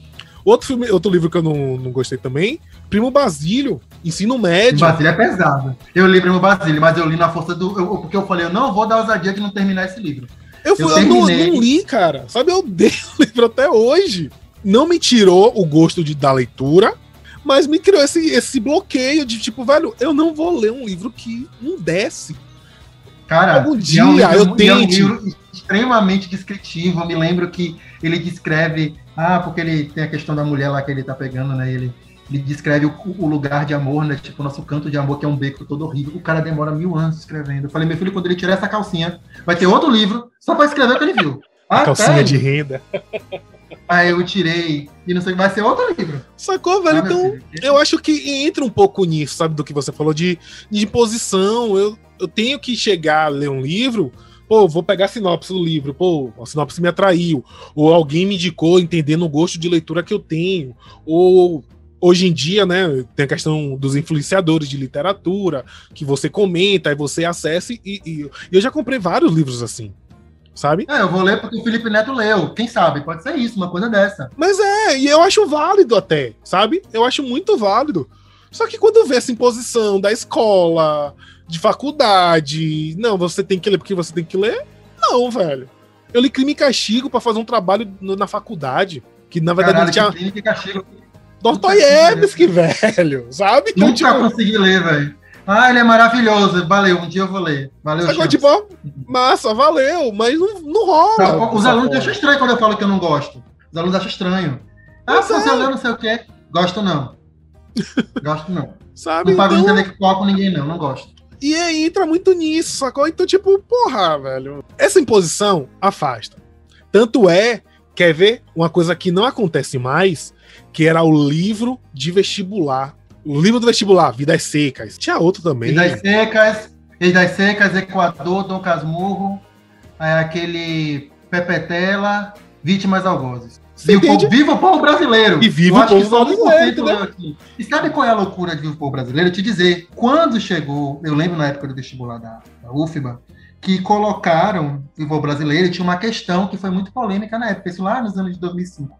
[SPEAKER 1] Outro, filme, outro livro que eu não, não gostei também, Primo Basílio, Ensino Médio.
[SPEAKER 2] Basílio é pesado. Eu li Primo Basílio, mas eu li na força do. Eu, porque eu falei, eu não vou dar ousadia de não terminar esse livro.
[SPEAKER 1] Eu, fui, eu, eu não, não, li, cara. Sabe, eu dei o livro até hoje. Não me tirou o gosto de, da leitura, mas me criou esse, esse bloqueio de tipo, velho, eu não vou ler um livro que não desce.
[SPEAKER 2] Cara, algum dia é um livro, eu tente. É um livro extremamente descritivo. Eu me lembro que ele descreve, ah, porque ele tem a questão da mulher lá que ele tá pegando, né? Ele, ele descreve o, o, lugar de amor, né? Tipo, o nosso canto de amor, que é um beco todo horrível. O cara demora mil anos escrevendo. Eu falei, meu filho, quando ele tirar essa calcinha, vai ter outro livro só para escrever o que ele viu.
[SPEAKER 1] Ah, calcinha de renda.
[SPEAKER 2] Aí eu tirei e não sei, vai ser outro livro.
[SPEAKER 1] Sacou, velho? Ah, então, eu acho que entra um pouco nisso, sabe, do que você falou de, de posição. Eu, eu tenho que chegar a ler um livro, pô, vou pegar a sinopse do livro, pô, a sinopse me atraiu, ou alguém me indicou entendendo o gosto de leitura que eu tenho, ou hoje em dia, né, tem a questão dos influenciadores de literatura, que você comenta e você acesse, e, e eu já comprei vários livros assim sabe?
[SPEAKER 2] É, eu vou ler porque o Felipe Neto leu. Quem sabe? Pode ser isso, uma coisa dessa.
[SPEAKER 1] Mas é, e eu acho válido até, sabe? Eu acho muito válido. Só que quando vê essa imposição da escola, de faculdade, não, você tem que ler porque você tem que ler, não, velho. Eu li Crime e Castigo para fazer um trabalho na faculdade, que na verdade
[SPEAKER 2] Caralho, tinha. Crime e Castigo.
[SPEAKER 1] Dostoiévski, velho, sabe?
[SPEAKER 2] Então, Nunca tipo... consegui ler, velho. Ah, ele é maravilhoso. Valeu, um dia eu vou ler. Valeu,
[SPEAKER 1] Agora, tipo, massa, valeu, mas não, não rola.
[SPEAKER 2] Não, os alunos acham estranho quando eu falo que eu não gosto. Os alunos acham estranho. Ah, você leu não sei o quê. Gosto não. Gosto não.
[SPEAKER 1] Sabe?
[SPEAKER 2] Não pago então... intelectual com ninguém, não. Não gosto.
[SPEAKER 1] E aí entra muito nisso, sacou? Então, tipo, porra, velho. Essa imposição afasta. Tanto é, quer ver uma coisa que não acontece mais, que era o livro de vestibular o livro do vestibular, Vidas Secas. Tinha outro também.
[SPEAKER 2] Vidas Secas, Vidas Secas, Equador, Dom Casmurro, é aquele Pepetela, Vítimas Algozes. Você viva, viva o povo brasileiro!
[SPEAKER 1] E viva o povo brasileiro,
[SPEAKER 2] né? E sabe qual é a loucura de viva o povo brasileiro? Eu te dizer, quando chegou, eu lembro na época do vestibular da, da UFBA, que colocaram viva o brasileiro, tinha uma questão que foi muito polêmica na época, isso lá nos anos de 2005.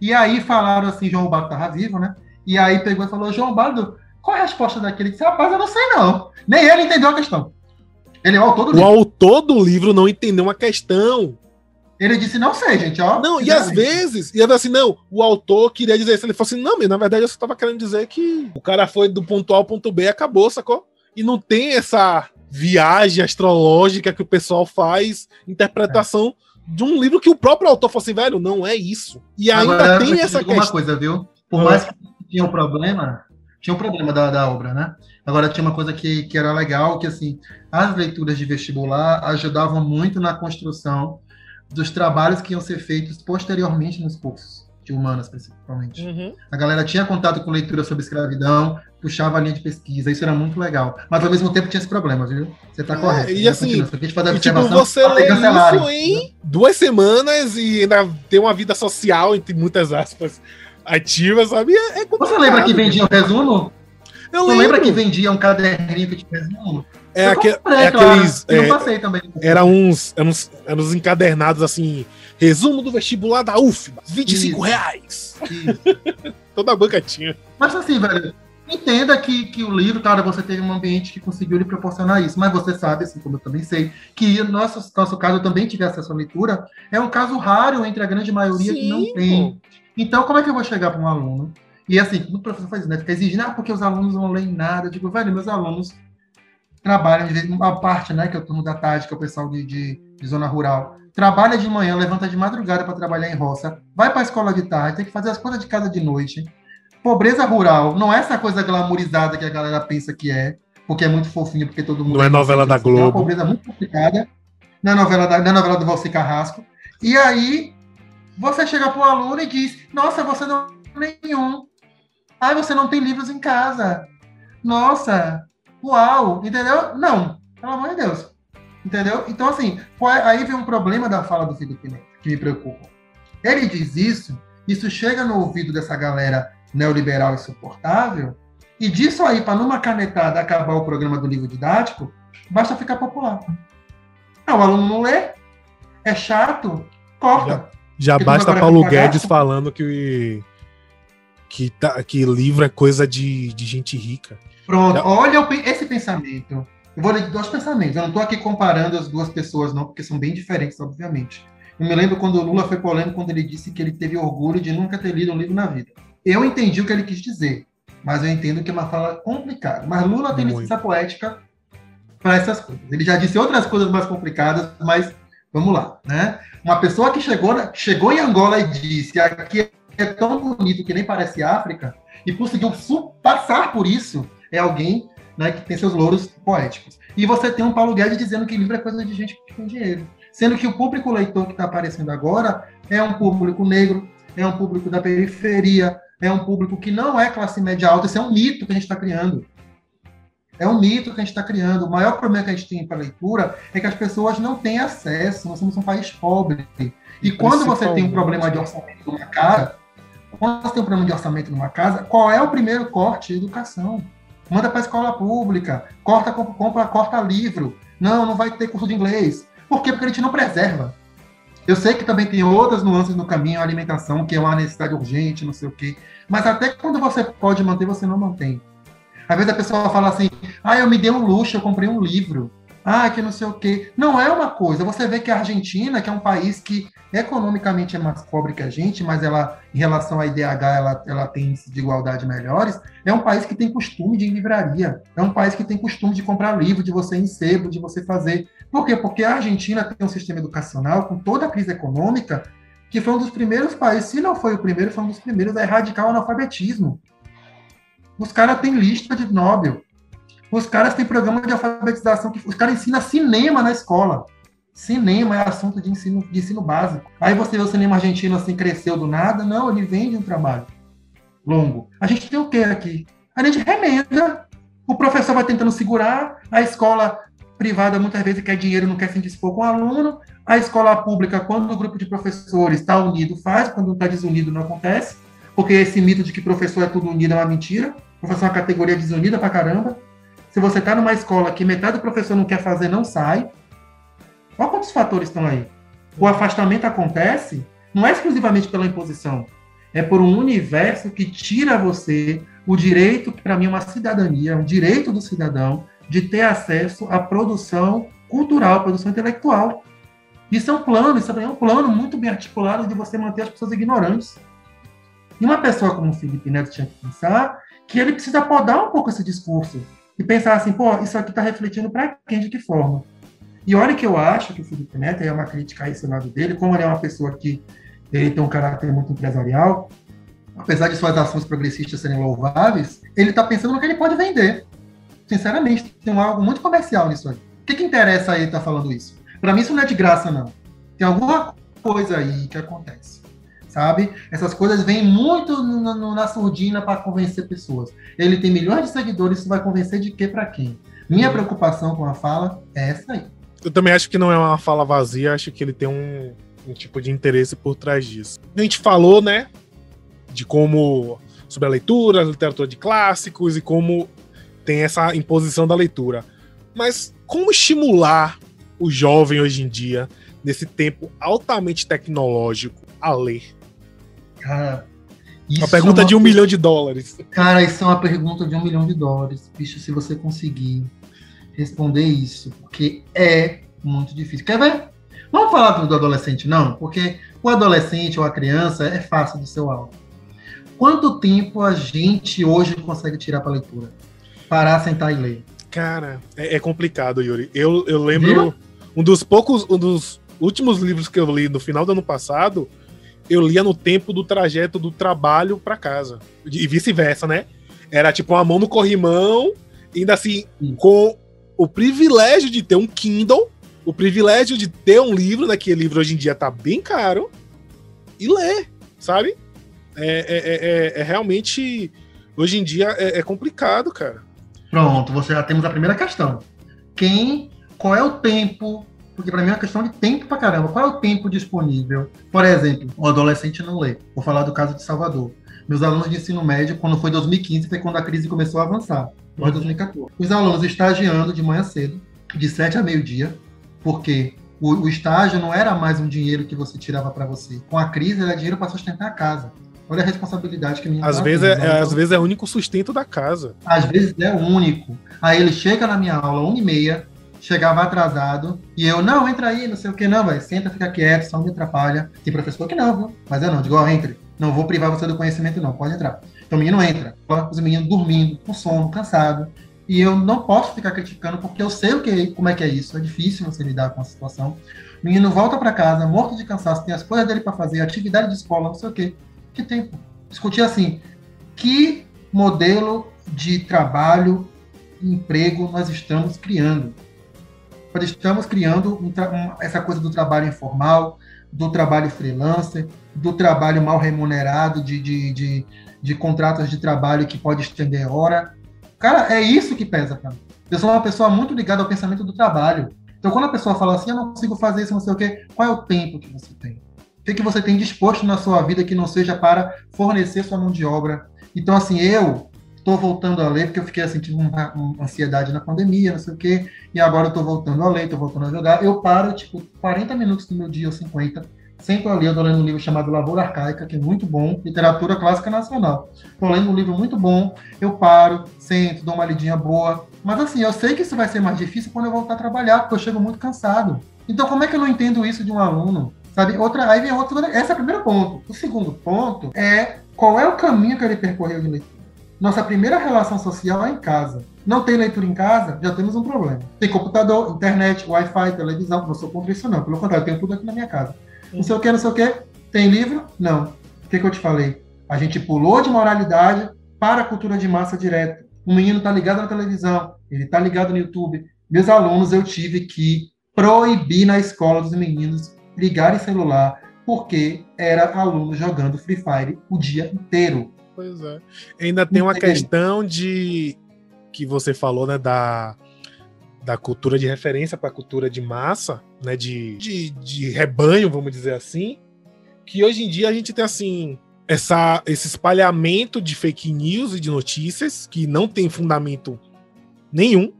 [SPEAKER 2] E aí falaram assim, João Baldo estava vivo, né? E aí pegou e falou, João Baldo, qual é a resposta daquele? Disse, rapaz, eu não sei não. Nem ele entendeu a questão. Ele é o autor do
[SPEAKER 1] o livro. O autor do livro não entendeu uma questão.
[SPEAKER 2] Ele disse, não sei, gente, ó.
[SPEAKER 1] Não, e às vezes, e assim, não, o autor queria dizer isso. Ele falou assim, não, mas na verdade eu só tava querendo dizer que o cara foi do ponto A ao ponto B e acabou, sacou? E não tem essa viagem astrológica que o pessoal faz, interpretação é. de um livro que o próprio autor falou assim, velho, não é isso. E ainda Agora, tem essa questão.
[SPEAKER 2] uma coisa, viu? Por ah. mais que tinha um problema, tinha um problema da, da obra, né? Agora tinha uma coisa que, que era legal, que assim, as leituras de vestibular ajudavam muito na construção dos trabalhos que iam ser feitos posteriormente nos cursos de humanas, principalmente. Uhum. A galera tinha contato com leitura sobre escravidão, puxava a linha de pesquisa, isso era muito legal. Mas ao mesmo tempo tinha esse problema, viu? Você tá é, correto.
[SPEAKER 1] E assim, e, tipo, você lê isso em duas semanas e ainda tem uma vida social, entre muitas aspas, ativa, sabe? É,
[SPEAKER 2] é você lembra que vendia um resumo? Eu Você lembra que vendia um caderninho que tinha resumo?
[SPEAKER 1] É, aque, comprei, é aqueles. É, eu passei também. Era uns, eram uns, eram uns encadernados assim. Resumo do vestibular da UFBA, 25 Isso. reais. Isso. Toda a banca tinha.
[SPEAKER 2] Mas assim, velho, entenda que, que o livro, cara, você teve um ambiente que conseguiu lhe proporcionar isso. Mas você sabe, assim como eu também sei, que no nosso, nosso caso eu também tive acesso à leitura. É um caso raro entre a grande maioria Sim, que não tem. Então, como é que eu vou chegar para um aluno? E assim, o professor faz isso, né? Fica exigindo, ah, porque os alunos não leem nada. Eu digo, velho, meus alunos trabalham, de uma parte, né, que é o turno da tarde, que é o pessoal de, de, de zona rural, trabalha de manhã, levanta de madrugada para trabalhar em roça, vai para a escola de tarde, tem que fazer as coisas de casa de noite. Pobreza rural não é essa coisa glamourizada que a galera pensa que é, porque é muito fofinho, porque todo mundo.
[SPEAKER 1] Não é novela da Globo. É uma
[SPEAKER 2] pobreza muito complicada. Não é novela, da, não é novela do Valci Carrasco. E aí, você chega para o aluno e diz: Nossa, você não tem nenhum. Ai, você não tem livros em casa. Nossa, uau, entendeu? Não, pelo amor de Deus. Entendeu? Então, assim, aí vem um problema da fala do Felipe Neto, que me preocupa. Ele diz isso, isso chega no ouvido dessa galera neoliberal insuportável, e disso aí, para numa canetada acabar o programa do livro didático, basta ficar popular. Ah, o aluno não lê, é chato, corta.
[SPEAKER 1] Já, já basta Paulo Guedes falando que, que, tá, que livro é coisa de, de gente rica.
[SPEAKER 2] Pronto, olha esse pensamento. Eu vou ler dois pensamentos. Eu não estou aqui comparando as duas pessoas, não, porque são bem diferentes, obviamente. Eu me lembro quando o Lula foi polêmico quando ele disse que ele teve orgulho de nunca ter lido um livro na vida. Eu entendi o que ele quis dizer, mas eu entendo que é uma fala complicada. Mas Lula tem licença poética para essas coisas. Ele já disse outras coisas mais complicadas, mas vamos lá, né? Uma pessoa que chegou, chegou em Angola e disse aqui é tão bonito que nem parece África e conseguiu passar por isso é alguém né, que tem seus louros poéticos. E você tem um Paulo Guedes dizendo que livro é coisa de gente que tem dinheiro. Sendo que o público leitor que está aparecendo agora é um público negro, é um público da periferia, é um público que não é classe média alta. Isso é um mito que a gente está criando. É um mito que a gente está criando. O maior problema que a gente tem para leitura é que as pessoas não têm acesso. Nós somos um país pobre. E quando você tem um problema de orçamento numa casa, quando você tem um problema de orçamento numa casa, qual é o primeiro corte? Educação manda para a escola pública, corta, compra, corta livro. Não, não vai ter curso de inglês. Por quê? Porque a gente não preserva. Eu sei que também tem outras nuances no caminho, a alimentação, que é uma necessidade urgente, não sei o quê. Mas até quando você pode manter, você não mantém. Às vezes a pessoa fala assim, ah, eu me dei um luxo, eu comprei um livro ah, que não sei o quê. Não é uma coisa. Você vê que a Argentina, que é um país que economicamente é mais pobre que a gente, mas ela, em relação à IDH, ela, ela tem de igualdade melhores, é um país que tem costume de ir em livraria. É um país que tem costume de comprar livro, de você ir em sebo, de você fazer. Por quê? Porque a Argentina tem um sistema educacional, com toda a crise econômica, que foi um dos primeiros países, se não foi o primeiro, foi um dos primeiros a erradicar o analfabetismo. Os caras têm lista de Nobel. Os caras têm programa de alfabetização que os caras ensinam cinema na escola. Cinema é assunto de ensino, de ensino básico. Aí você vê o cinema argentino assim, cresceu do nada. Não, ele vende um trabalho longo. A gente tem o que aqui? A gente remenda. O professor vai tentando segurar, a escola privada muitas vezes quer dinheiro, não quer se indispor com o aluno. A escola pública, quando o grupo de professores está unido, faz, quando está desunido, não acontece. Porque esse mito de que professor é tudo unido é uma mentira. Professor é uma categoria desunida pra caramba. Se você está numa escola que metade do professor não quer fazer, não sai. Olha quantos fatores estão aí. O afastamento acontece não é exclusivamente pela imposição, é por um universo que tira você o direito, que para mim é uma cidadania, um direito do cidadão de ter acesso à produção cultural, produção intelectual. Isso é um plano, isso é um plano muito bem articulado de você manter as pessoas ignorantes. E uma pessoa como o Felipe Neto tinha que pensar que ele precisa podar um pouco esse discurso e pensar assim, pô, isso aqui está refletindo para quem, de que forma? E olha que eu acho que o Felipe Neto é uma crítica a esse lado dele, como ele é uma pessoa que ele tem um caráter muito empresarial, apesar de suas ações progressistas serem louváveis, ele está pensando no que ele pode vender. Sinceramente, tem algo muito comercial nisso aí. O que, que interessa a ele estar tá falando isso? Para mim, isso não é de graça, não. Tem alguma coisa aí que acontece. Sabe? Essas coisas vêm muito no, no, na surdina para convencer pessoas. Ele tem milhões de seguidores, isso vai convencer de quê para quem? Minha preocupação com a fala é essa aí.
[SPEAKER 1] Eu também acho que não é uma fala vazia, acho que ele tem um, um tipo de interesse por trás disso. A gente falou, né, de como sobre a leitura, a literatura de clássicos e como tem essa imposição da leitura. Mas como estimular o jovem hoje em dia, nesse tempo altamente tecnológico, a ler?
[SPEAKER 2] Cara,
[SPEAKER 1] uma pergunta é uma... de um milhão de dólares.
[SPEAKER 2] Cara, isso é uma pergunta de um milhão de dólares. Bicho, se você conseguir responder isso, porque é muito difícil. Quer ver? Vamos falar do adolescente, não, porque o adolescente ou a criança é fácil do seu alvo. Quanto tempo a gente hoje consegue tirar para leitura? Parar, sentar e ler?
[SPEAKER 1] Cara, é, é complicado, Yuri. Eu, eu lembro Viu? um dos poucos, um dos últimos livros que eu li no final do ano passado, eu lia no tempo do trajeto do trabalho para casa. E vice-versa, né? Era tipo uma mão no corrimão, ainda assim, Sim. com o privilégio de ter um Kindle o privilégio de ter um livro, né? Que livro hoje em dia tá bem caro, e ler, sabe? É, é, é, é, é realmente. Hoje em dia é, é, complicado, cara.
[SPEAKER 2] Pronto, você já temos a primeira questão. Quem. Qual é o tempo? Porque para mim é uma questão de tempo pra caramba. Qual é o tempo disponível? Por exemplo, o adolescente não lê. Vou falar do caso de Salvador. Meus alunos de ensino médio, quando foi 2015, foi quando a crise começou a avançar. Foi 2014. Os alunos estagiando de manhã cedo, de 7 a meio-dia, porque o, o, estágio não era mais um dinheiro que você tirava para você. Com a crise, era dinheiro para sustentar a casa. Olha a responsabilidade que minha
[SPEAKER 1] às vezes é, é, às vezes é o único sustento da casa.
[SPEAKER 2] Às vezes é o único. Aí ele chega na minha aula, uma e meia, chegava atrasado, e eu, não, entra aí, não sei o que, não, vai, senta, fica quieto, só me atrapalha. Tem professor que não, viu? Mas eu não, digo, ó, entre. Não vou privar você do conhecimento, não, pode entrar. Então o menino entra, os meninos dormindo, com sono, cansado. E eu não posso ficar criticando porque eu sei o que, como é que é isso. É difícil você lidar com a situação. O menino volta para casa, morto de cansaço, tem as coisas dele para fazer, atividade de escola, não sei o quê. Que tempo? Discutir assim, que modelo de trabalho, emprego nós estamos criando? Nós estamos criando um, um, essa coisa do trabalho informal, do trabalho freelancer, do trabalho mal remunerado, de, de, de, de contratos de trabalho que pode estender hora Cara, é isso que pesa pra mim. Eu sou uma pessoa muito ligada ao pensamento do trabalho. Então, quando a pessoa fala assim, eu não consigo fazer isso, não sei o quê, qual é o tempo que você tem? O que, que você tem disposto na sua vida que não seja para fornecer sua mão de obra? Então, assim, eu estou voltando a ler, porque eu fiquei sentindo assim, uma, uma, ansiedade na pandemia, não sei o quê, e agora eu estou voltando a ler, estou voltando a jogar. Eu paro, tipo, 40 minutos do meu dia ou 50 Sempre ali, eu estou lendo um livro chamado Lavoura Arcaica, que é muito bom, literatura clássica nacional. Estou lendo um livro muito bom, eu paro, sento, dou uma lidinha boa. Mas assim, eu sei que isso vai ser mais difícil quando eu voltar a trabalhar, porque eu chego muito cansado. Então, como é que eu não entendo isso de um aluno? Sabe? Outra, aí vem outro. Esse é o primeiro ponto. O segundo ponto é qual é o caminho que ele percorreu de leitura. Nossa primeira relação social é em casa. Não tem leitura em casa, já temos um problema. Tem computador, internet, Wi-Fi, televisão. Não sou contra isso, não. Pelo contrário, eu tenho tudo aqui na minha casa não sei o que, não sei o que. Tem livro? Não. O que, que eu te falei? A gente pulou de moralidade para a cultura de massa direta. O menino está ligado na televisão, ele está ligado no YouTube. Meus alunos, eu tive que proibir na escola dos meninos ligarem celular, porque era aluno jogando Free Fire o dia inteiro.
[SPEAKER 1] Pois é. Ainda tem uma questão de que você falou, né, da da cultura de referência para a cultura de massa, né, de, de, de rebanho, vamos dizer assim, que hoje em dia a gente tem assim essa, esse espalhamento de fake news e de notícias que não tem fundamento nenhum.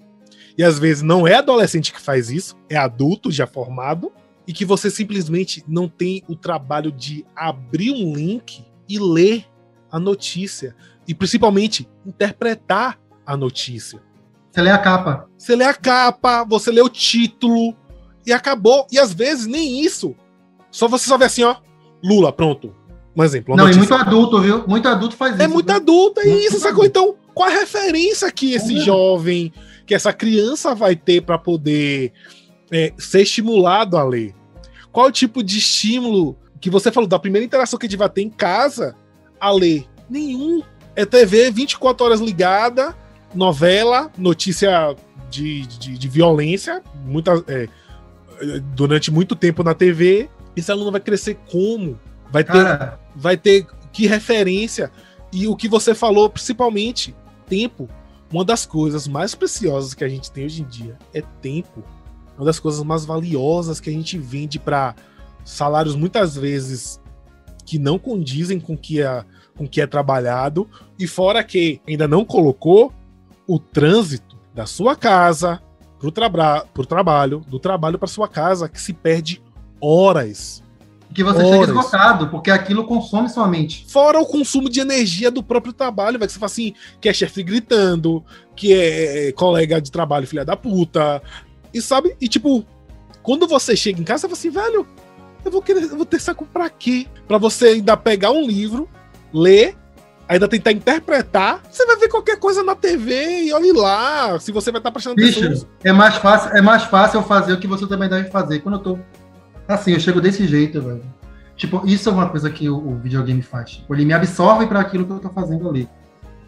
[SPEAKER 1] E às vezes não é adolescente que faz isso, é adulto já formado. E que você simplesmente não tem o trabalho de abrir um link e ler a notícia. E principalmente interpretar a notícia.
[SPEAKER 2] Você lê a capa.
[SPEAKER 1] Você lê a capa, você lê o título e acabou. E às vezes nem isso. Só você só vê assim, ó. Lula, pronto. Um exemplo.
[SPEAKER 2] Não, notícia. e muito adulto, viu? Muito adulto faz isso.
[SPEAKER 1] É muito
[SPEAKER 2] viu?
[SPEAKER 1] adulto, é isso, sacou? Então, qual a referência que esse é. jovem, que essa criança vai ter para poder é, ser estimulado a ler? Qual o tipo de estímulo que você falou da primeira interação que a gente vai ter em casa a ler? Nenhum. É TV 24 horas ligada, novela, notícia de, de, de violência, muita, é, durante muito tempo na TV. Esse aluno vai crescer como? Vai ter, vai ter que referência? E o que você falou, principalmente, tempo. Uma das coisas mais preciosas que a gente tem hoje em dia é tempo. Uma das coisas mais valiosas que a gente vende para salários muitas vezes que não condizem com que é, com que é trabalhado. E fora que ainda não colocou o trânsito da sua casa para o traba trabalho, do trabalho para sua casa, que se perde horas.
[SPEAKER 2] Que você horas. chega esgotado, porque aquilo consome sua mente.
[SPEAKER 1] Fora o consumo de energia do próprio trabalho, vai que você fala assim, que é chefe gritando, que é, é colega de trabalho, filha da puta. E sabe? E tipo, quando você chega em casa, você fala assim, velho, eu vou querer, eu vou ter saco pra quê? Pra você ainda pegar um livro, ler ainda tentar interpretar, você vai ver qualquer coisa na TV e olhe lá, se você vai estar prestando
[SPEAKER 2] Bicho, atenção. É mais fácil, é mais fácil eu fazer o que você também deve fazer. Quando eu tô assim, eu chego desse jeito, velho. Tipo, isso é uma coisa que o, o videogame faz. Tipo, ele me absorve para aquilo que eu tô fazendo ali.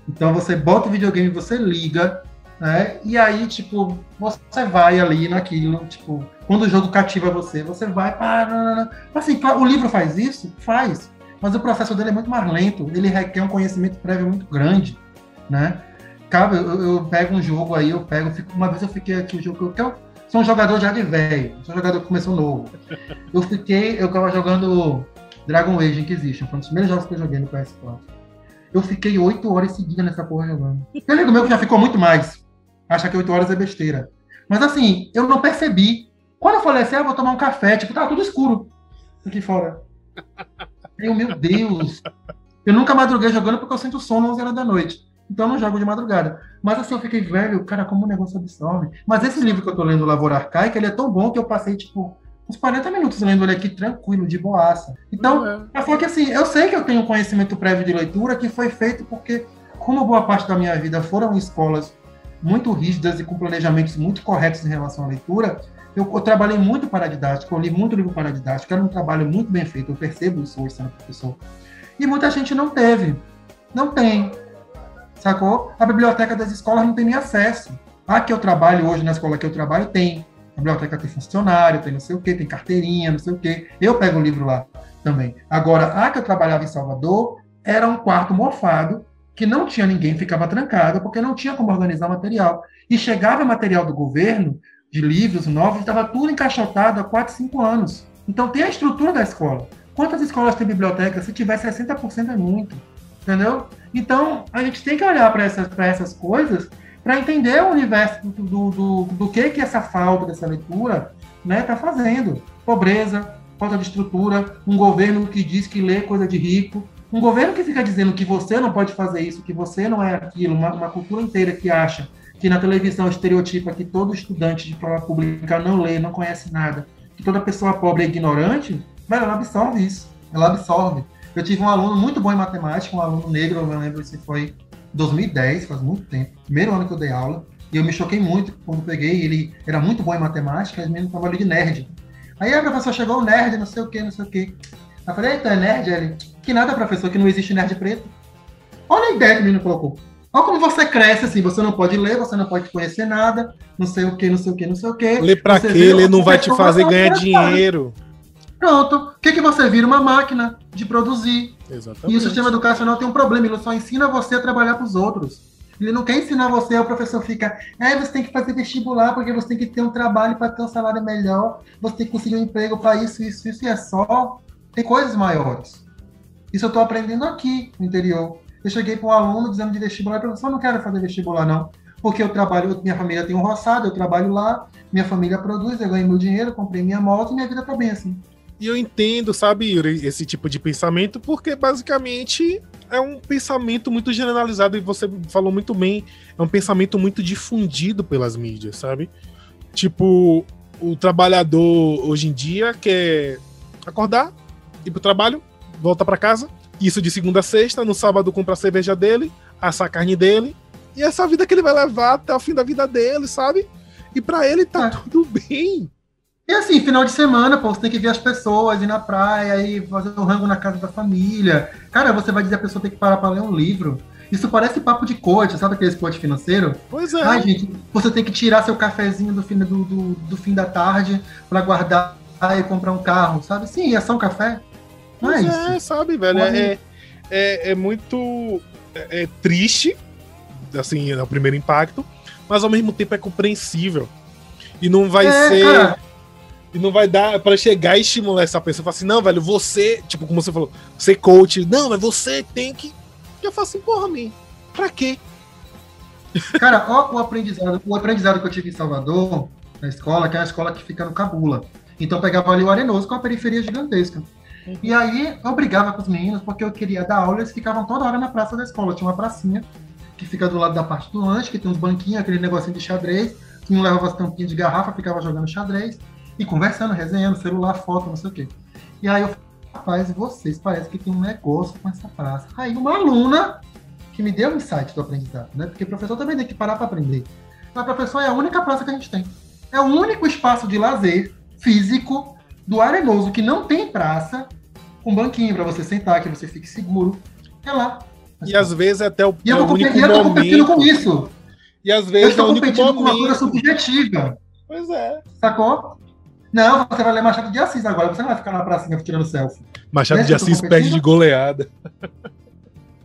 [SPEAKER 2] Então você bota o videogame, você liga, né? E aí, tipo, você vai ali naquilo, tipo, quando o jogo cativa você, você vai para. Assim, o livro faz isso? Faz mas o processo dele é muito mais lento, ele requer um conhecimento prévio muito grande, né? Cara, eu, eu pego um jogo aí, eu pego, fico, uma vez eu fiquei aqui, o jogo que eu sou um jogador já de velho, sou um jogador que começou novo. Eu fiquei, eu tava jogando Dragon Age Inquisition, foi um dos primeiros jogos que eu joguei no PS4. Eu fiquei oito horas seguidas nessa porra jogando. Tem amigo meu que já ficou muito mais. Acha que oito horas é besteira. Mas assim, eu não percebi. Quando eu falei assim, ah, vou tomar um café, tipo, tava tudo escuro aqui fora. Eu, meu Deus! Eu nunca madruguei jogando porque eu sinto sono 11 horas da noite. Então eu não jogo de madrugada. Mas assim, eu fiquei velho, cara, como o negócio absorve. Mas esse livro que eu tô lendo, Lavoura Arcaica, ele é tão bom que eu passei, tipo, uns 40 minutos lendo ele aqui tranquilo, de boaça. Então, é. eu falo que assim, eu sei que eu tenho conhecimento prévio de leitura que foi feito porque, como boa parte da minha vida foram escolas muito rígidas e com planejamentos muito corretos em relação à leitura, eu, eu, trabalhei muito para didática, eu li muito livro para didática, era um trabalho muito bem feito, eu percebo isso hoje sendo professor. E muita gente não teve, não tem, sacou? A biblioteca das escolas não tem nem acesso. A que eu trabalho hoje, na escola que eu trabalho, tem. A biblioteca tem funcionário, tem não sei o quê, tem carteirinha, não sei o quê. Eu pego o livro lá também. Agora, a que eu trabalhava em Salvador era um quarto mofado, que não tinha ninguém, ficava trancado, porque não tinha como organizar material. E chegava material do governo de livros novos, estava tudo encaixotado há 4, 5 anos. Então tem a estrutura da escola. Quantas escolas tem biblioteca? Se tiver 60% é muito. Entendeu? Então a gente tem que olhar para essas, essas coisas para entender o universo do, do, do, do, que, que essa falta dessa leitura está né, tá fazendo. Pobreza, falta de estrutura, um governo que diz que lê coisa de rico, um governo que fica dizendo que você não pode fazer isso, que você não é aquilo, uma, uma cultura inteira que acha que na televisão estereotipa que todo estudante de prova pública não lê, não conhece nada, que toda pessoa pobre é ignorante, ela absorve isso. Ela absorve. Eu tive um aluno muito bom em matemática, um aluno negro, eu lembro se foi 2010, faz muito tempo, primeiro ano que eu dei aula, e eu me choquei muito quando peguei, ele era muito bom em matemática, ele mesmo trabalho de nerd. Aí a professora chegou, nerd, não sei o que, não sei o que. Eu falei, eita, é nerd? Ele, que nada, professor, que não existe nerd preto. Olha a ideia que o menino colocou. Olha como você cresce assim, você não pode ler, você não pode conhecer nada, não sei o que, não sei o que, não sei o que.
[SPEAKER 1] Ler pra quê? Ler não vai te fazer ganhar dinheiro.
[SPEAKER 2] Pronto. O que, que você vira? Uma máquina de produzir. Exatamente. E o sistema educacional tem um problema, ele só ensina você a trabalhar para os outros. Ele não quer ensinar você, o professor fica, é, você tem que fazer vestibular porque você tem que ter um trabalho para ter um salário melhor, você tem que conseguir um emprego para isso, isso, isso, e é só. Tem coisas maiores. Isso eu estou aprendendo aqui no interior. Eu cheguei para um aluno dizendo de vestibular, e professor, não quero fazer vestibular, não. Porque eu trabalho, minha família tem um roçado, eu trabalho lá, minha família produz, eu ganho meu dinheiro, comprei minha moto e minha vida está bem assim.
[SPEAKER 1] E eu entendo, sabe, Yuri, esse tipo de pensamento, porque basicamente é um pensamento muito generalizado e você falou muito bem, é um pensamento muito difundido pelas mídias, sabe? Tipo, o trabalhador hoje em dia quer acordar, ir pro trabalho, volta para casa, isso de segunda a sexta, no sábado compra a cerveja dele, assar a carne dele, e essa vida que ele vai levar até o fim da vida dele, sabe? E para ele tá é. tudo bem.
[SPEAKER 2] E assim, final de semana, pô, você tem que ver as pessoas, ir na praia, e fazer um rango na casa da família. Cara, você vai dizer a pessoa tem que parar para ler um livro. Isso parece papo de coach, sabe aquele coach financeiro?
[SPEAKER 1] Pois é.
[SPEAKER 2] Ai, gente, você tem que tirar seu cafezinho do fim, do, do, do fim da tarde para guardar e comprar um carro, sabe? Sim, é só um café.
[SPEAKER 1] Não é é, é sabe, velho? É, é, é, muito é, é triste, assim, é o primeiro impacto, mas ao mesmo tempo é compreensível. E não vai é, ser. Cara e não vai dar para chegar e estimular essa pessoa. Falar assim, não, velho, você, tipo, como você falou, ser coach, não, mas você tem que. Eu falo assim, porra, mim, pra quê?
[SPEAKER 2] Cara, ó, o aprendizado, o aprendizado que eu tive em Salvador, na escola, que é a escola que fica no Cabula. Então eu pegava ali o Arenoso com a periferia gigantesca. E aí eu brigava com os meninos porque eu queria dar aula, eles ficavam toda hora na praça da escola. Tinha uma pracinha que fica do lado da parte do lanche, que tem uns banquinhos, aquele negocinho de xadrez, que um levava as tampinhas de garrafa, ficava jogando xadrez e conversando, resenhando, celular, foto, não sei o quê. E aí eu rapaz, vocês parece que tem um negócio com essa praça. Aí uma aluna que me deu um insight do aprendizado, né? Porque o professor também tem que parar para aprender. A professora é a única praça que a gente tem. É o único espaço de lazer físico do Arenoso que não tem praça, com banquinho para você sentar, que você fique seguro. É lá.
[SPEAKER 1] E às vezes é até o,
[SPEAKER 2] e eu tô, único eu tô competindo com isso.
[SPEAKER 1] E às vezes
[SPEAKER 2] eu estou é competindo com uma coisa subjetiva.
[SPEAKER 1] Pois é.
[SPEAKER 2] Sacou? Não, você vai ler Machado de Assis agora, você não vai ficar na pracinha tirando selfie.
[SPEAKER 1] Machado de Assis perde de goleada.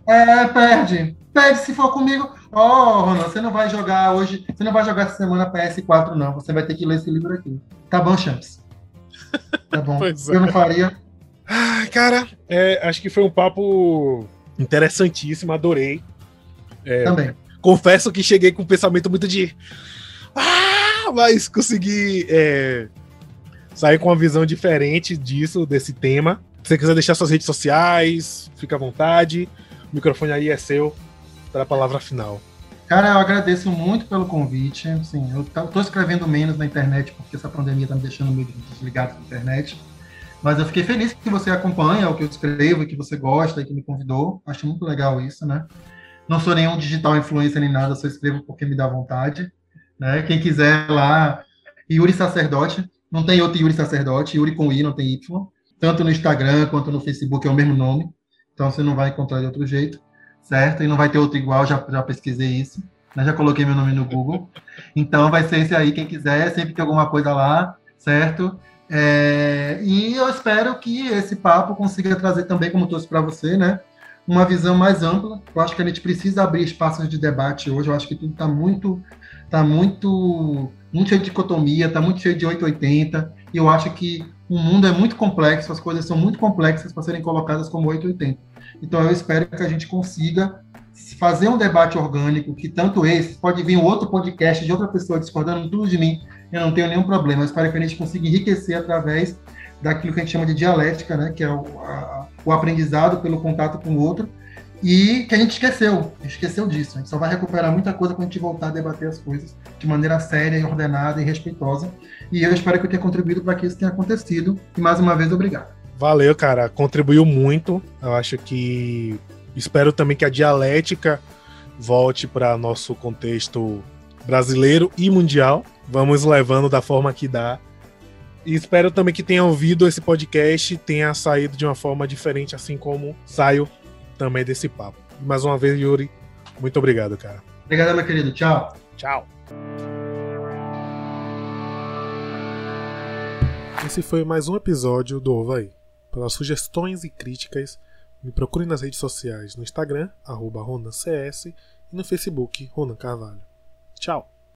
[SPEAKER 2] É, perde. Perde se for comigo. Ó, oh, Ronald, você não vai jogar hoje, você não vai jogar essa semana PS4, não. Você vai ter que ler esse livro aqui. Tá bom, Champs? Tá bom. Pois Eu é. não faria.
[SPEAKER 1] Ah, cara, é, acho que foi um papo interessantíssimo, adorei.
[SPEAKER 2] É, Também.
[SPEAKER 1] Confesso que cheguei com um pensamento muito de. Ah, mas consegui é, sair com uma visão diferente disso, desse tema. Se você quiser deixar suas redes sociais, fica à vontade. O microfone aí é seu para a palavra final.
[SPEAKER 2] Cara, eu agradeço muito pelo convite. Assim, eu estou escrevendo menos na internet porque essa pandemia está me deixando meio desligado da internet. Mas eu fiquei feliz que você acompanha o que eu escrevo que você gosta e que me convidou. Acho muito legal isso, né? Não sou nenhum digital influencer nem nada, só escrevo porque me dá vontade. Né? Quem quiser lá, Yuri Sacerdote, não tem outro Yuri Sacerdote, Yuri com I, não tem Y. Tanto no Instagram quanto no Facebook é o mesmo nome. Então você não vai encontrar de outro jeito, certo? E não vai ter outro igual, já, já pesquisei isso. Né? Já coloquei meu nome no Google. Então vai ser esse aí, quem quiser, sempre tem alguma coisa lá, certo? É, e eu espero que esse papo consiga trazer também, como trouxe para você, né? Uma visão mais ampla. Eu acho que a gente precisa abrir espaços de debate hoje. Eu acho que tudo está muito, tá muito muito cheio de dicotomia, está muito cheio de 880, e eu acho que o mundo é muito complexo, as coisas são muito complexas para serem colocadas como 880. Então eu espero que a gente consiga fazer um debate orgânico, que tanto esse, pode vir um outro podcast de outra pessoa discordando tudo de mim, eu não tenho nenhum problema, eu espero que a gente consiga enriquecer através daquilo que a gente chama de dialética, né, que é o, a, o aprendizado pelo contato com o outro, e que a gente esqueceu, a gente esqueceu disso. A gente só vai recuperar muita coisa quando a gente voltar a debater as coisas de maneira séria, ordenada e respeitosa. E eu espero que eu tenha contribuído para que isso tenha acontecido. E mais uma vez, obrigado.
[SPEAKER 1] Valeu, cara. Contribuiu muito. Eu acho que. Espero também que a dialética volte para nosso contexto brasileiro e mundial. Vamos levando da forma que dá. E espero também que tenha ouvido esse podcast, tenha saído de uma forma diferente, assim como saio também desse papo. Mais uma vez, Yuri, muito obrigado, cara.
[SPEAKER 2] Obrigado, meu querido. Tchau.
[SPEAKER 1] Tchau. Esse foi mais um episódio do Ovo Pelas sugestões e críticas, me procure nas redes sociais no Instagram, arroba RonanCS, e no Facebook Ronan Carvalho. Tchau!